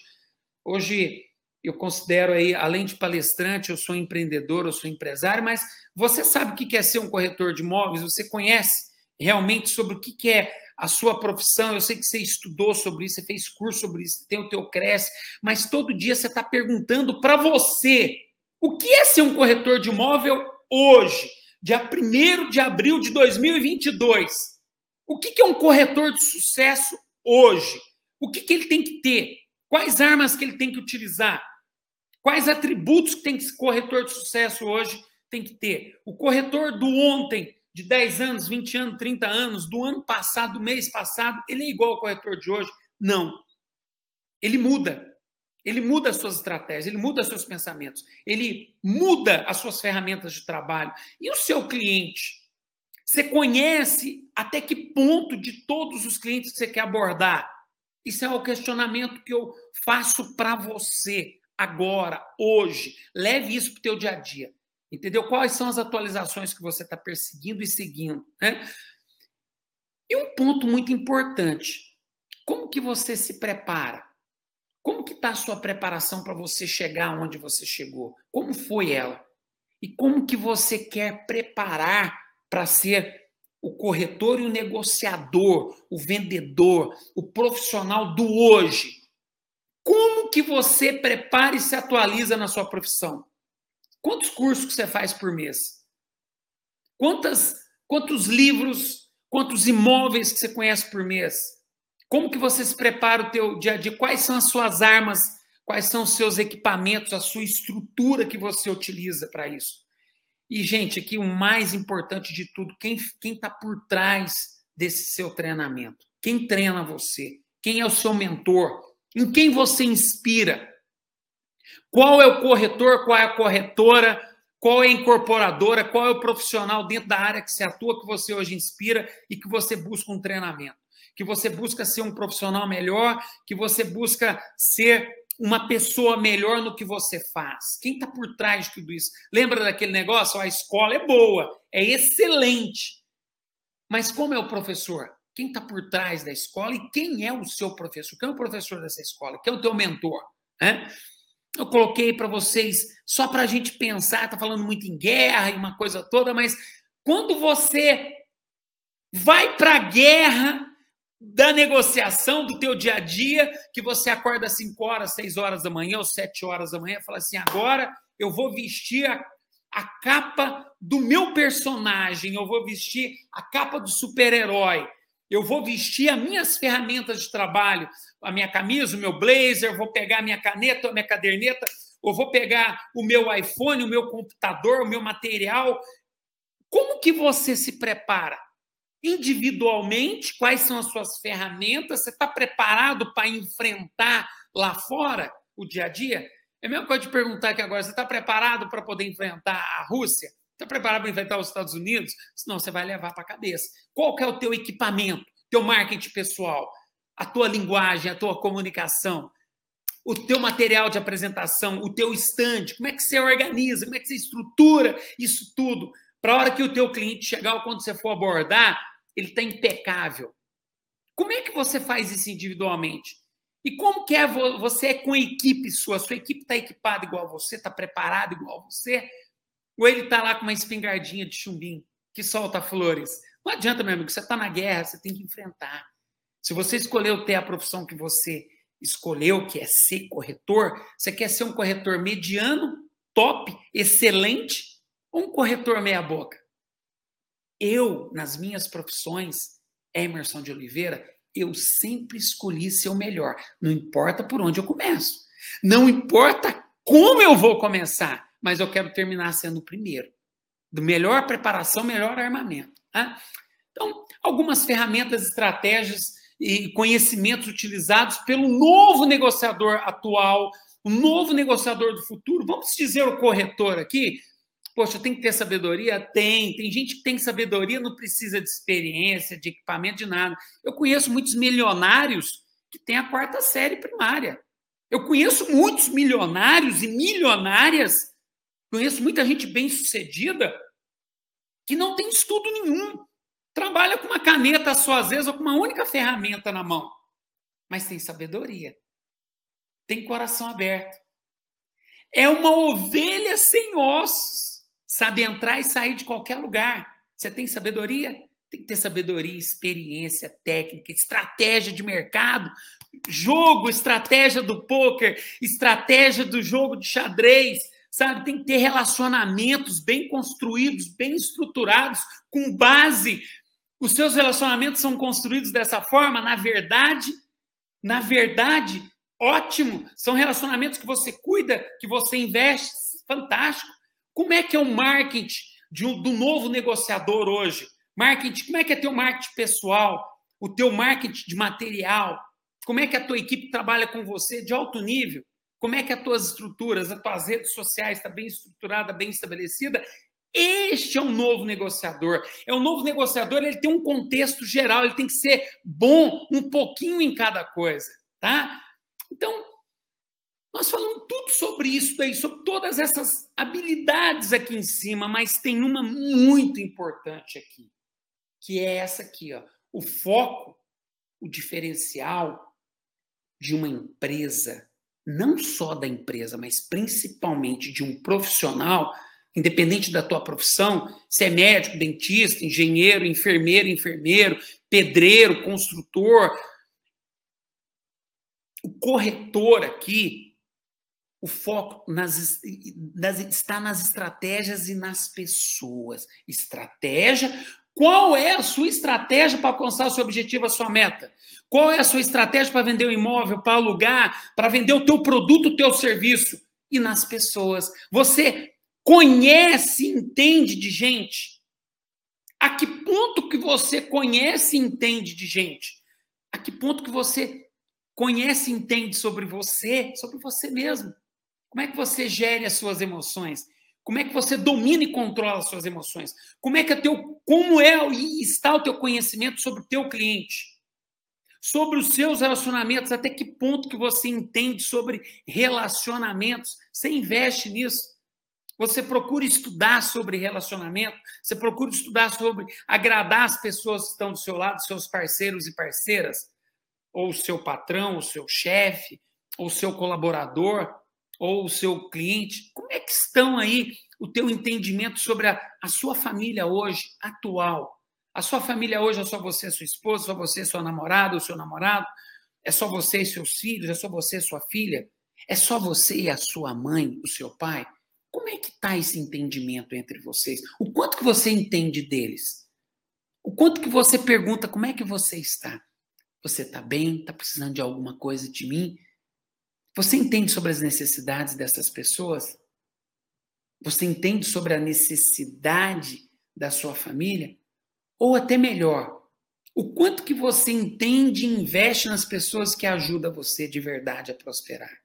Hoje eu considero aí, além de palestrante, eu sou empreendedor, eu sou empresário, mas você sabe o que é ser um corretor de imóveis? Você conhece realmente sobre o que é a sua profissão, eu sei que você estudou sobre isso, você fez curso sobre isso, tem o teu Cresce, mas todo dia você está perguntando para você o que é ser um corretor de imóvel hoje, dia 1 de abril de 2022. O que é um corretor de sucesso hoje? O que, que ele tem que ter? Quais armas que ele tem que utilizar? Quais atributos que tem que esse corretor de sucesso hoje tem que ter? O corretor do ontem de 10 anos, 20 anos, 30 anos, do ano passado, do mês passado, ele é igual ao corretor de hoje? Não. Ele muda. Ele muda as suas estratégias, ele muda os seus pensamentos, ele muda as suas ferramentas de trabalho. E o seu cliente? Você conhece até que ponto de todos os clientes que você quer abordar? Isso é o questionamento que eu faço para você agora, hoje. Leve isso para o teu dia a dia. Entendeu? Quais são as atualizações que você está perseguindo e seguindo? Né? E um ponto muito importante: como que você se prepara? Como que está a sua preparação para você chegar onde você chegou? Como foi ela? E como que você quer preparar para ser o corretor e o negociador, o vendedor, o profissional do hoje? Como que você prepara e se atualiza na sua profissão? Quantos cursos que você faz por mês? Quantas, quantos livros, quantos imóveis que você conhece por mês? Como que você se prepara o teu dia a dia? Quais são as suas armas? Quais são os seus equipamentos, a sua estrutura que você utiliza para isso? E, gente, aqui o mais importante de tudo, quem está por trás desse seu treinamento? Quem treina você? Quem é o seu mentor? Em quem você inspira? Qual é o corretor, qual é a corretora, qual é a incorporadora, qual é o profissional dentro da área que você atua, que você hoje inspira e que você busca um treinamento, que você busca ser um profissional melhor, que você busca ser uma pessoa melhor no que você faz. Quem está por trás de tudo isso? Lembra daquele negócio? A escola é boa, é excelente. Mas como é o professor? Quem está por trás da escola e quem é o seu professor? Quem é o professor dessa escola? Quem é o teu mentor? É? Eu coloquei para vocês só para a gente pensar, tá falando muito em guerra e uma coisa toda, mas quando você vai para a guerra da negociação do teu dia a dia, que você acorda às 5 horas, 6 horas da manhã ou 7 horas da manhã, fala assim, agora eu vou vestir a, a capa do meu personagem, eu vou vestir a capa do super-herói, eu vou vestir as minhas ferramentas de trabalho, a minha camisa, o meu blazer, vou pegar a minha caneta, a minha caderneta, ou vou pegar o meu iPhone, o meu computador, o meu material. Como que você se prepara? Individualmente, quais são as suas ferramentas? Você está preparado para enfrentar lá fora o dia a dia? É a mesma coisa de perguntar aqui agora: você está preparado para poder enfrentar a Rússia? Está preparado para enfrentar os Estados Unidos? Senão você vai levar para a cabeça. Qual que é o teu equipamento, teu marketing pessoal, a tua linguagem, a tua comunicação, o teu material de apresentação, o teu stand, como é que você organiza, como é que você estrutura isso tudo, para a hora que o teu cliente chegar ou quando você for abordar, ele está impecável. Como é que você faz isso individualmente? E como que é você é com a equipe sua? Sua equipe está equipada igual a você, está preparada igual a você? Ou ele está lá com uma espingardinha de chumbim que solta flores? Não adianta, meu amigo, você está na guerra, você tem que enfrentar. Se você escolheu ter a profissão que você escolheu, que é ser corretor, você quer ser um corretor mediano, top, excelente, ou um corretor meia-boca? Eu, nas minhas profissões, Emerson de Oliveira, eu sempre escolhi ser o melhor. Não importa por onde eu começo. Não importa como eu vou começar, mas eu quero terminar sendo o primeiro. Do melhor preparação, melhor armamento. Tá? Então, algumas ferramentas, estratégias e conhecimentos utilizados pelo novo negociador atual, o novo negociador do futuro. Vamos dizer o corretor aqui, Poxa, tem que ter sabedoria? Tem. Tem gente que tem sabedoria, não precisa de experiência, de equipamento, de nada. Eu conheço muitos milionários que têm a quarta série primária. Eu conheço muitos milionários e milionárias, conheço muita gente bem-sucedida que não tem estudo nenhum. Trabalha com uma caneta só, às vezes, ou com uma única ferramenta na mão. Mas tem sabedoria. Tem coração aberto. É uma ovelha sem ossos sabe entrar e sair de qualquer lugar. Você tem sabedoria? Tem que ter sabedoria, experiência, técnica, estratégia de mercado, jogo, estratégia do poker, estratégia do jogo de xadrez, sabe? Tem que ter relacionamentos bem construídos, bem estruturados, com base. Os seus relacionamentos são construídos dessa forma, na verdade, na verdade, ótimo. São relacionamentos que você cuida, que você investe, fantástico. Como é que é o marketing de um, do novo negociador hoje? Marketing, como é que é teu marketing pessoal? O teu marketing de material? Como é que a tua equipe trabalha com você de alto nível? Como é que as tuas estruturas, as tuas redes sociais está bem estruturada, bem estabelecida? Este é um novo negociador. É um novo negociador, ele tem um contexto geral, ele tem que ser bom um pouquinho em cada coisa, tá? Então, nós falamos tudo sobre isso daí, sobre todas essas habilidades aqui em cima, mas tem uma muito importante aqui, que é essa aqui, ó. O foco, o diferencial de uma empresa, não só da empresa, mas principalmente de um profissional, independente da tua profissão, se é médico, dentista, engenheiro, enfermeiro, enfermeiro, pedreiro, construtor, o corretor aqui, o foco nas, nas, está nas estratégias e nas pessoas. Estratégia. Qual é a sua estratégia para alcançar o seu objetivo, a sua meta? Qual é a sua estratégia para vender um imóvel, para alugar, para vender o teu produto, o teu serviço? E nas pessoas. Você conhece, entende de gente? A que ponto que você conhece e entende de gente? A que ponto que você conhece e entende sobre você, sobre você mesmo? Como é que você gere as suas emoções? Como é que você domina e controla as suas emoções? Como é que é teu, como é e está o teu conhecimento sobre o teu cliente? Sobre os seus relacionamentos, até que ponto que você entende sobre relacionamentos? Você investe nisso? Você procura estudar sobre relacionamento? Você procura estudar sobre agradar as pessoas que estão do seu lado, seus parceiros e parceiras? Ou o seu patrão, o seu chefe, ou seu colaborador? Ou o seu cliente, como é que estão aí o teu entendimento sobre a, a sua família hoje, atual? A sua família hoje é só você sua esposa, só você sua namorada, o seu namorado? É só você e seus filhos? É só você e sua filha? É só você e a sua mãe, o seu pai? Como é que está esse entendimento entre vocês? O quanto que você entende deles? O quanto que você pergunta como é que você está? Você está bem? Está precisando de alguma coisa de mim? Você entende sobre as necessidades dessas pessoas? Você entende sobre a necessidade da sua família? Ou até melhor, o quanto que você entende e investe nas pessoas que ajudam você de verdade a prosperar?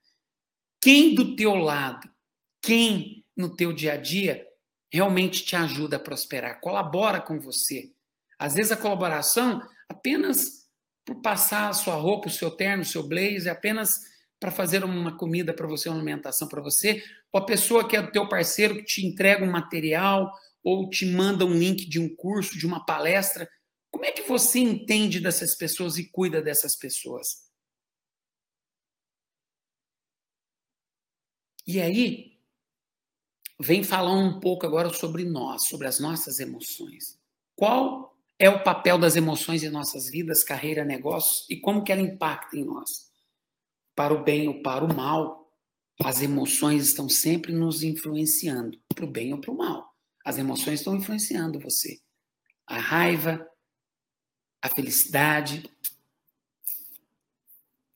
Quem do teu lado, quem no teu dia a dia realmente te ajuda a prosperar, colabora com você? Às vezes a colaboração apenas por passar a sua roupa, o seu terno, o seu blazer, apenas para fazer uma comida para você, uma alimentação para você, ou a pessoa que é o teu parceiro que te entrega um material ou te manda um link de um curso, de uma palestra. Como é que você entende dessas pessoas e cuida dessas pessoas? E aí, vem falar um pouco agora sobre nós, sobre as nossas emoções. Qual é o papel das emoções em nossas vidas, carreira, negócios e como que ela impacta em nós? Para o bem ou para o mal. As emoções estão sempre nos influenciando, para o bem ou para o mal. As emoções estão influenciando você. A raiva, a felicidade,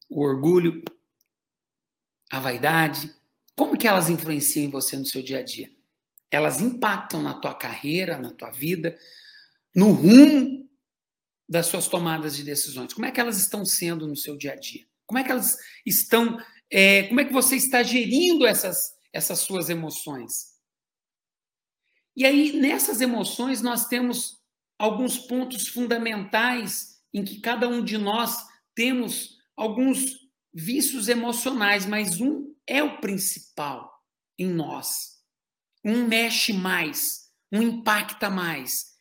o orgulho, a vaidade, como que elas influenciam em você no seu dia a dia? Elas impactam na tua carreira, na tua vida, no rumo das suas tomadas de decisões. Como é que elas estão sendo no seu dia a dia? Como é que elas estão? É, como é que você está gerindo essas essas suas emoções? E aí nessas emoções nós temos alguns pontos fundamentais em que cada um de nós temos alguns vícios emocionais, mas um é o principal em nós. Um mexe mais, um impacta mais.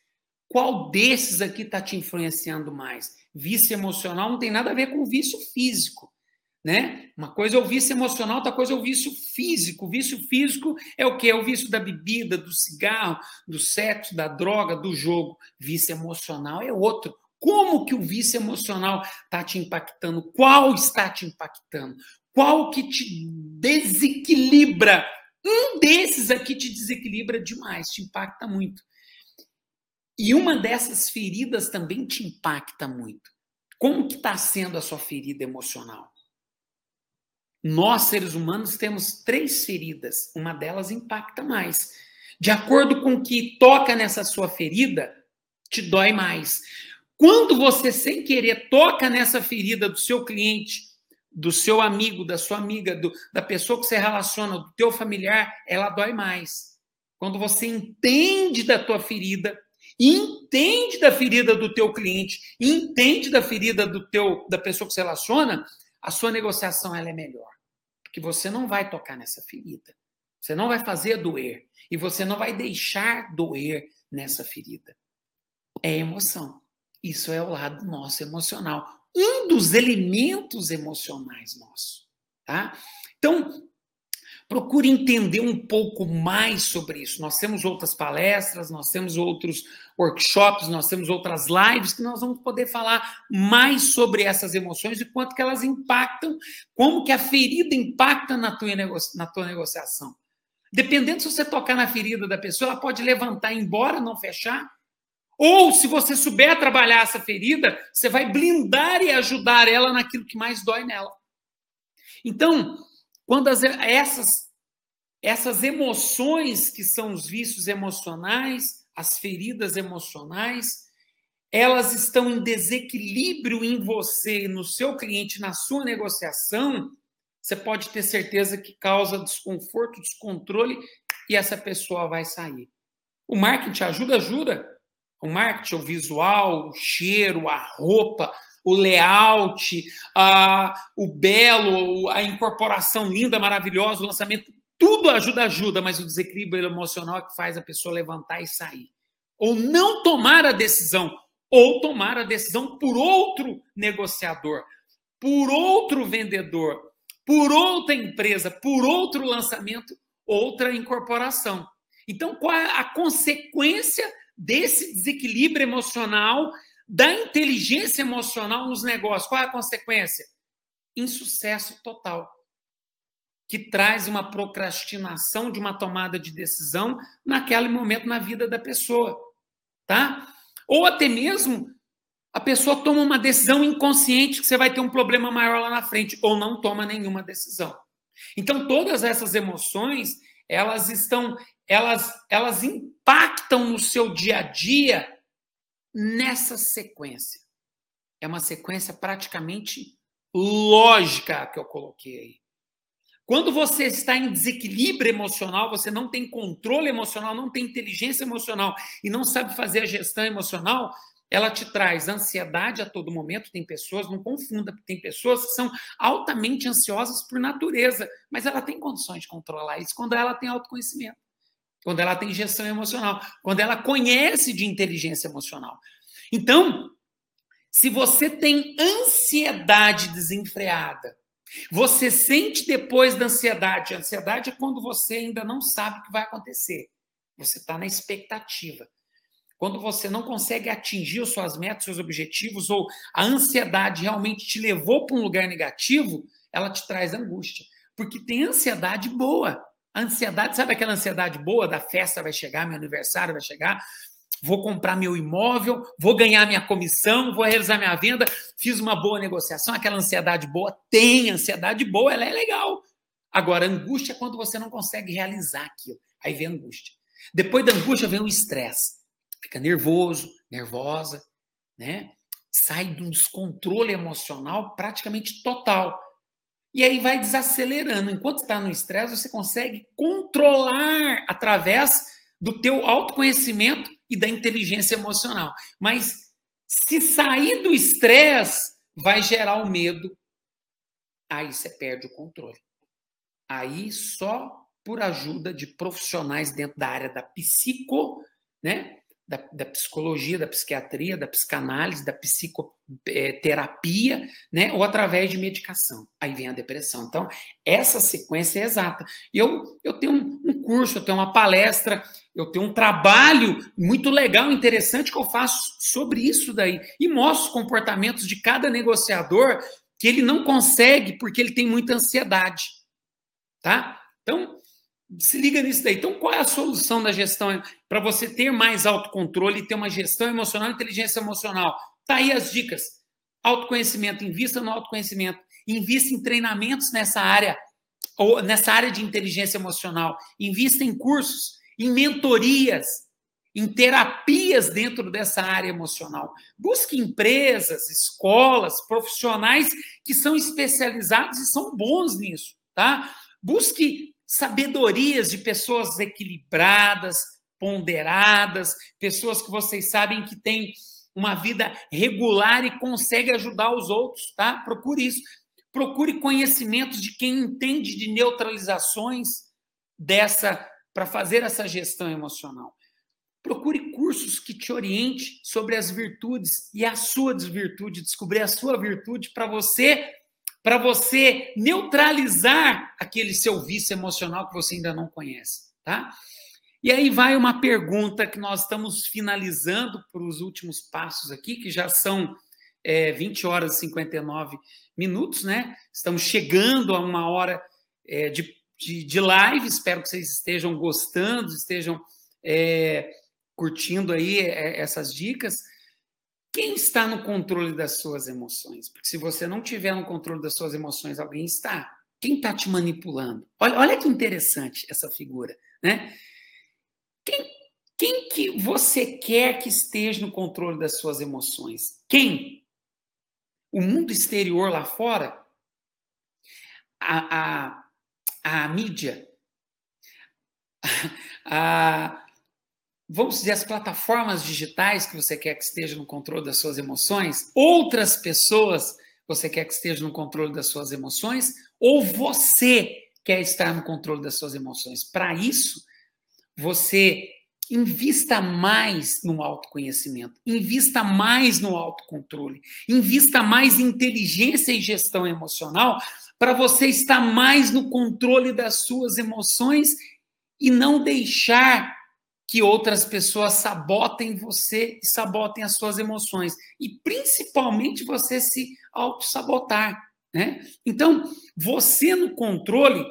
Qual desses aqui está te influenciando mais? Vício emocional não tem nada a ver com vício físico. Né? Uma coisa é o vício emocional, outra coisa é o vício físico. O vício físico é o que? É o vício da bebida, do cigarro, do sexo, da droga, do jogo. Vício emocional é outro. Como que o vício emocional está te impactando? Qual está te impactando? Qual que te desequilibra? Um desses aqui te desequilibra demais, te impacta muito. E uma dessas feridas também te impacta muito. Como que está sendo a sua ferida emocional? Nós, seres humanos, temos três feridas. Uma delas impacta mais. De acordo com o que toca nessa sua ferida, te dói mais. Quando você, sem querer, toca nessa ferida do seu cliente, do seu amigo, da sua amiga, do, da pessoa que você relaciona, do teu familiar, ela dói mais. Quando você entende da tua ferida, entende da ferida do teu cliente, entende da ferida do teu da pessoa que você relaciona, a sua negociação ela é melhor. Porque você não vai tocar nessa ferida. Você não vai fazer doer. E você não vai deixar doer nessa ferida. É emoção. Isso é o lado nosso emocional, um dos elementos emocionais nossos, tá? Então, procure entender um pouco mais sobre isso. Nós temos outras palestras, nós temos outros workshops, nós temos outras lives que nós vamos poder falar mais sobre essas emoções e quanto que elas impactam, como que a ferida impacta na tua, na tua negociação. Dependendo se você tocar na ferida da pessoa, ela pode levantar, embora não fechar, ou, se você souber trabalhar essa ferida, você vai blindar e ajudar ela naquilo que mais dói nela. Então, quando as, essas, essas emoções que são os vícios emocionais, as feridas emocionais, elas estão em desequilíbrio em você, no seu cliente, na sua negociação, você pode ter certeza que causa desconforto, descontrole e essa pessoa vai sair. O marketing ajuda, ajuda. O marketing, o visual, o cheiro, a roupa, o layout, a, o belo, a incorporação linda, maravilhosa, o lançamento, tudo ajuda, ajuda, mas o desequilíbrio emocional é que faz a pessoa levantar e sair. Ou não tomar a decisão, ou tomar a decisão por outro negociador, por outro vendedor, por outra empresa, por outro lançamento, outra incorporação. Então, qual é a consequência desse desequilíbrio emocional, da inteligência emocional nos negócios. Qual é a consequência? Insucesso total. Que traz uma procrastinação de uma tomada de decisão naquele momento na vida da pessoa. Tá? Ou até mesmo a pessoa toma uma decisão inconsciente que você vai ter um problema maior lá na frente, ou não toma nenhuma decisão. Então, todas essas emoções, elas estão elas, elas impactam no seu dia a dia nessa sequência. É uma sequência praticamente lógica que eu coloquei aí. Quando você está em desequilíbrio emocional, você não tem controle emocional, não tem inteligência emocional e não sabe fazer a gestão emocional, ela te traz ansiedade a todo momento. Tem pessoas, não confunda, tem pessoas que são altamente ansiosas por natureza, mas ela tem condições de controlar isso quando ela tem autoconhecimento quando ela tem gestão emocional, quando ela conhece de inteligência emocional. Então, se você tem ansiedade desenfreada, você sente depois da ansiedade. A ansiedade é quando você ainda não sabe o que vai acontecer. Você está na expectativa. Quando você não consegue atingir suas metas, seus objetivos, ou a ansiedade realmente te levou para um lugar negativo, ela te traz angústia. Porque tem ansiedade boa. Ansiedade, sabe aquela ansiedade boa da festa vai chegar, meu aniversário vai chegar? vou comprar meu imóvel, vou ganhar minha comissão, vou realizar minha venda, fiz uma boa negociação, aquela ansiedade boa, tem ansiedade boa, ela é legal. Agora, angústia é quando você não consegue realizar aquilo. Aí vem angústia. Depois da angústia vem o estresse. Fica nervoso, nervosa, né? Sai de um descontrole emocional praticamente total. E aí vai desacelerando. Enquanto está no estresse, você consegue controlar através do teu autoconhecimento e da inteligência emocional. Mas se sair do estresse, vai gerar o medo. Aí você perde o controle. Aí só por ajuda de profissionais dentro da área da psico, né? Da, da, psicologia, da psiquiatria, da psicanálise, da psicoterapia, né? ou através de medicação. Aí vem a depressão. Então, essa sequência é exata. Eu, eu tenho um, um curso, eu tenho uma palestra, eu tenho um trabalho muito legal, interessante que eu faço sobre isso daí. E mostro os comportamentos de cada negociador que ele não consegue porque ele tem muita ansiedade. Tá? Então, se liga nisso daí. Então, qual é a solução da gestão para você ter mais autocontrole e ter uma gestão emocional, inteligência emocional? Tá aí as dicas. Autoconhecimento, invista no autoconhecimento, invista em treinamentos nessa área ou nessa área de inteligência emocional, invista em cursos, em mentorias, em terapias dentro dessa área emocional. Busque empresas, escolas, profissionais que são especializados e são bons nisso, tá? Busque sabedorias de pessoas equilibradas, ponderadas, pessoas que vocês sabem que têm uma vida regular e conseguem ajudar os outros, tá? Procure isso. Procure conhecimentos de quem entende de neutralizações dessa para fazer essa gestão emocional. Procure cursos que te oriente sobre as virtudes e a sua desvirtude, descobrir a sua virtude para você para você neutralizar aquele seu vício emocional que você ainda não conhece, tá? E aí vai uma pergunta que nós estamos finalizando para os últimos passos aqui, que já são é, 20 horas e 59 minutos, né? Estamos chegando a uma hora é, de, de, de, live, espero que vocês estejam gostando, estejam é, curtindo aí é, essas dicas. Quem está no controle das suas emoções? Porque se você não tiver no controle das suas emoções, alguém está. Quem está te manipulando? Olha, olha que interessante essa figura, né? Quem, quem que você quer que esteja no controle das suas emoções? Quem? O mundo exterior lá fora? A, a, a mídia? A, vamos dizer, as plataformas digitais que você quer que estejam no controle das suas emoções, outras pessoas você quer que estejam no controle das suas emoções, ou você quer estar no controle das suas emoções. Para isso, você invista mais no autoconhecimento, invista mais no autocontrole, invista mais em inteligência e gestão emocional para você estar mais no controle das suas emoções e não deixar que outras pessoas sabotem você e sabotem as suas emoções. E principalmente você se auto-sabotar. Né? Então, você no controle,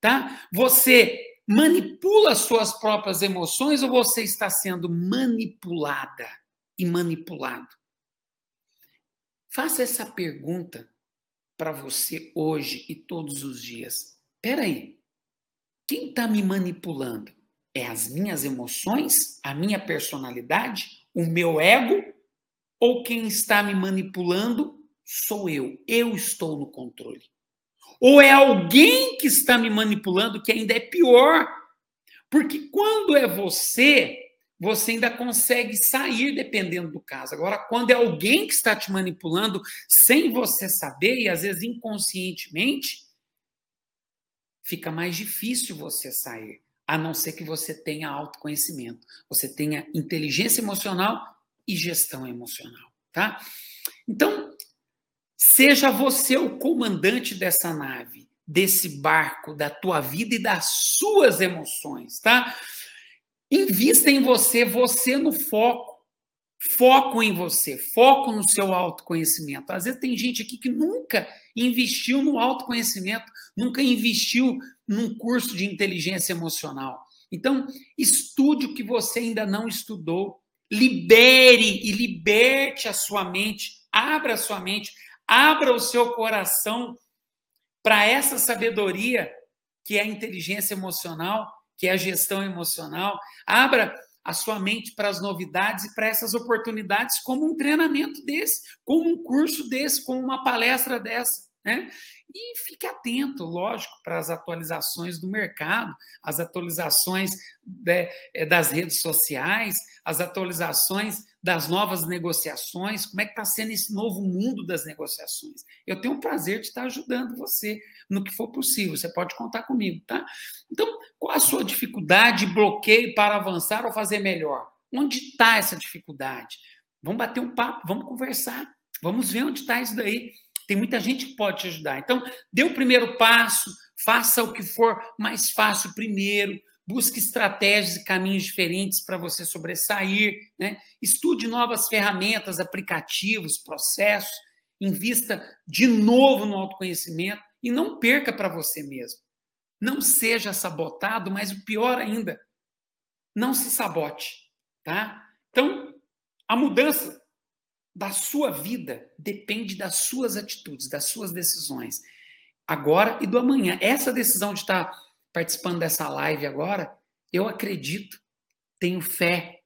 tá? Você manipula as suas próprias emoções ou você está sendo manipulada e manipulado? Faça essa pergunta para você hoje e todos os dias. Espera aí, quem está me manipulando? É as minhas emoções, a minha personalidade, o meu ego? Ou quem está me manipulando sou eu? Eu estou no controle. Ou é alguém que está me manipulando que ainda é pior? Porque quando é você, você ainda consegue sair dependendo do caso. Agora, quando é alguém que está te manipulando sem você saber e às vezes inconscientemente, fica mais difícil você sair a não ser que você tenha autoconhecimento, você tenha inteligência emocional e gestão emocional, tá? Então, seja você o comandante dessa nave, desse barco, da tua vida e das suas emoções, tá? Invista em você, você no foco. Foco em você, foco no seu autoconhecimento. Às vezes tem gente aqui que nunca investiu no autoconhecimento, nunca investiu num curso de inteligência emocional. Então, estude o que você ainda não estudou. libere e liberte a sua mente, abra a sua mente, abra o seu coração para essa sabedoria que é a inteligência emocional, que é a gestão emocional. Abra a sua mente para as novidades e para essas oportunidades, como um treinamento desse, como um curso desse, como uma palestra dessa. Né? E fique atento, lógico, para as atualizações do mercado, as atualizações de, eh, das redes sociais, as atualizações das novas negociações, como é que está sendo esse novo mundo das negociações. Eu tenho o prazer de estar ajudando você no que for possível, você pode contar comigo, tá? Então, qual a sua dificuldade, bloqueio para avançar ou fazer melhor? Onde está essa dificuldade? Vamos bater um papo, vamos conversar, vamos ver onde está isso daí. Tem muita gente que pode te ajudar. Então, dê o primeiro passo, faça o que for mais fácil primeiro, busque estratégias e caminhos diferentes para você sobressair, né? estude novas ferramentas, aplicativos, processos, invista de novo no autoconhecimento e não perca para você mesmo. Não seja sabotado, mas o pior ainda, não se sabote, tá? Então, a mudança da sua vida depende das suas atitudes, das suas decisões, agora e do amanhã. Essa decisão de estar participando dessa live agora, eu acredito, tenho fé,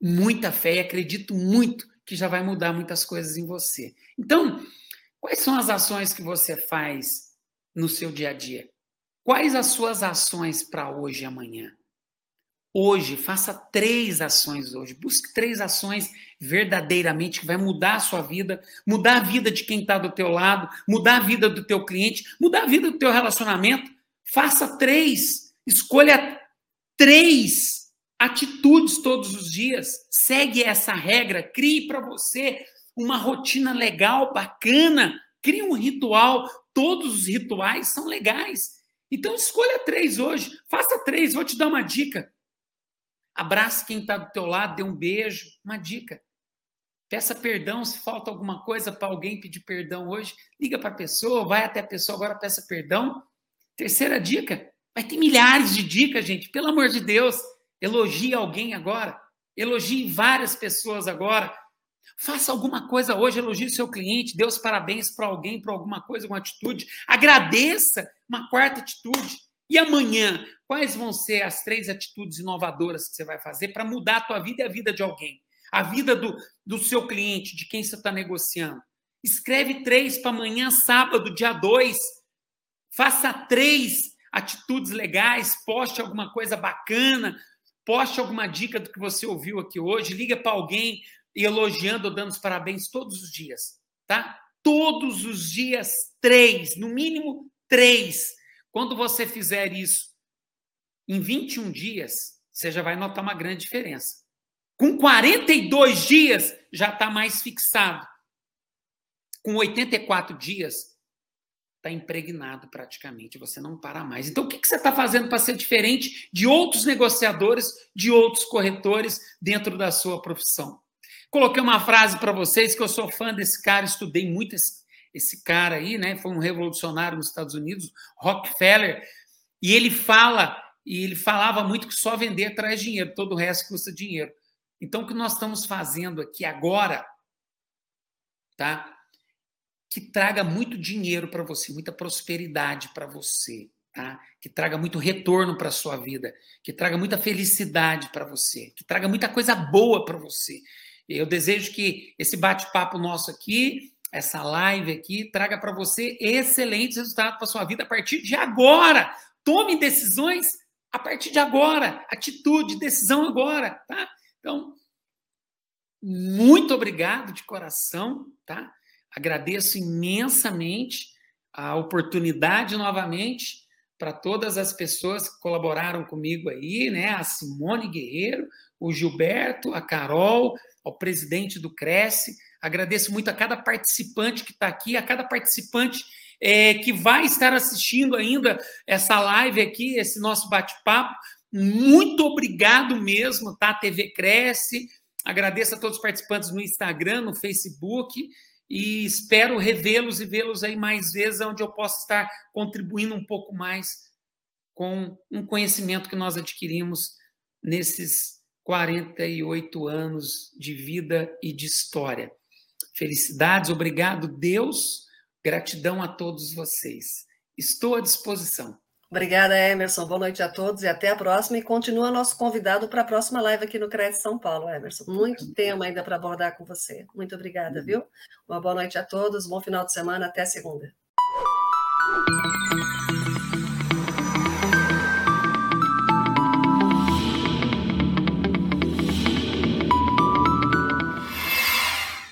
muita fé, e acredito muito que já vai mudar muitas coisas em você. Então, quais são as ações que você faz no seu dia a dia? Quais as suas ações para hoje e amanhã? Hoje, faça três ações hoje. Busque três ações verdadeiramente que vai mudar a sua vida, mudar a vida de quem está do teu lado, mudar a vida do teu cliente, mudar a vida do teu relacionamento. Faça três. Escolha três atitudes todos os dias. Segue essa regra. Crie para você uma rotina legal, bacana. Crie um ritual. Todos os rituais são legais. Então escolha três hoje. Faça três. Vou te dar uma dica. Abrace quem está do teu lado, dê um beijo. Uma dica. Peça perdão se falta alguma coisa para alguém pedir perdão hoje. Liga para a pessoa, vai até a pessoa, agora peça perdão. Terceira dica. Vai ter milhares de dicas, gente. Pelo amor de Deus. Elogie alguém agora. Elogie várias pessoas agora. Faça alguma coisa hoje, elogie seu cliente, dê os parabéns para alguém, para alguma coisa, alguma atitude. Agradeça uma quarta atitude. E amanhã, quais vão ser as três atitudes inovadoras que você vai fazer para mudar a tua vida e a vida de alguém? A vida do, do seu cliente, de quem você está negociando. Escreve três para amanhã, sábado, dia 2. Faça três atitudes legais, poste alguma coisa bacana, poste alguma dica do que você ouviu aqui hoje, liga para alguém elogiando ou dando os parabéns todos os dias, tá? Todos os dias, três, no mínimo três quando você fizer isso em 21 dias, você já vai notar uma grande diferença. Com 42 dias, já está mais fixado. Com 84 dias, está impregnado praticamente, você não para mais. Então, o que, que você está fazendo para ser diferente de outros negociadores, de outros corretores dentro da sua profissão? Coloquei uma frase para vocês que eu sou fã desse cara, estudei muito esse esse cara aí, né, foi um revolucionário nos Estados Unidos, Rockefeller, e ele fala, e ele falava muito que só vender traz dinheiro, todo o resto custa dinheiro. Então, o que nós estamos fazendo aqui agora, tá? Que traga muito dinheiro para você, muita prosperidade para você, tá? Que traga muito retorno para sua vida, que traga muita felicidade para você, que traga muita coisa boa para você. Eu desejo que esse bate-papo nosso aqui essa live aqui traga para você excelentes resultados para sua vida a partir de agora. Tome decisões a partir de agora. Atitude, decisão agora, tá? Então, muito obrigado de coração, tá? Agradeço imensamente a oportunidade novamente para todas as pessoas que colaboraram comigo aí, né? A Simone Guerreiro, o Gilberto, a Carol, ao presidente do Cresce, Agradeço muito a cada participante que está aqui, a cada participante é, que vai estar assistindo ainda essa live aqui, esse nosso bate-papo. Muito obrigado mesmo, tá? A TV Cresce. Agradeço a todos os participantes no Instagram, no Facebook e espero revê-los e vê-los aí mais vezes, onde eu possa estar contribuindo um pouco mais com um conhecimento que nós adquirimos nesses 48 anos de vida e de história. Felicidades, obrigado, Deus, gratidão a todos vocês. Estou à disposição. Obrigada, Emerson. Boa noite a todos e até a próxima. E continua nosso convidado para a próxima live aqui no Crédito São Paulo, Emerson. Muito tema ainda para abordar com você. Muito obrigada, viu? Uma boa noite a todos, bom final de semana, até segunda.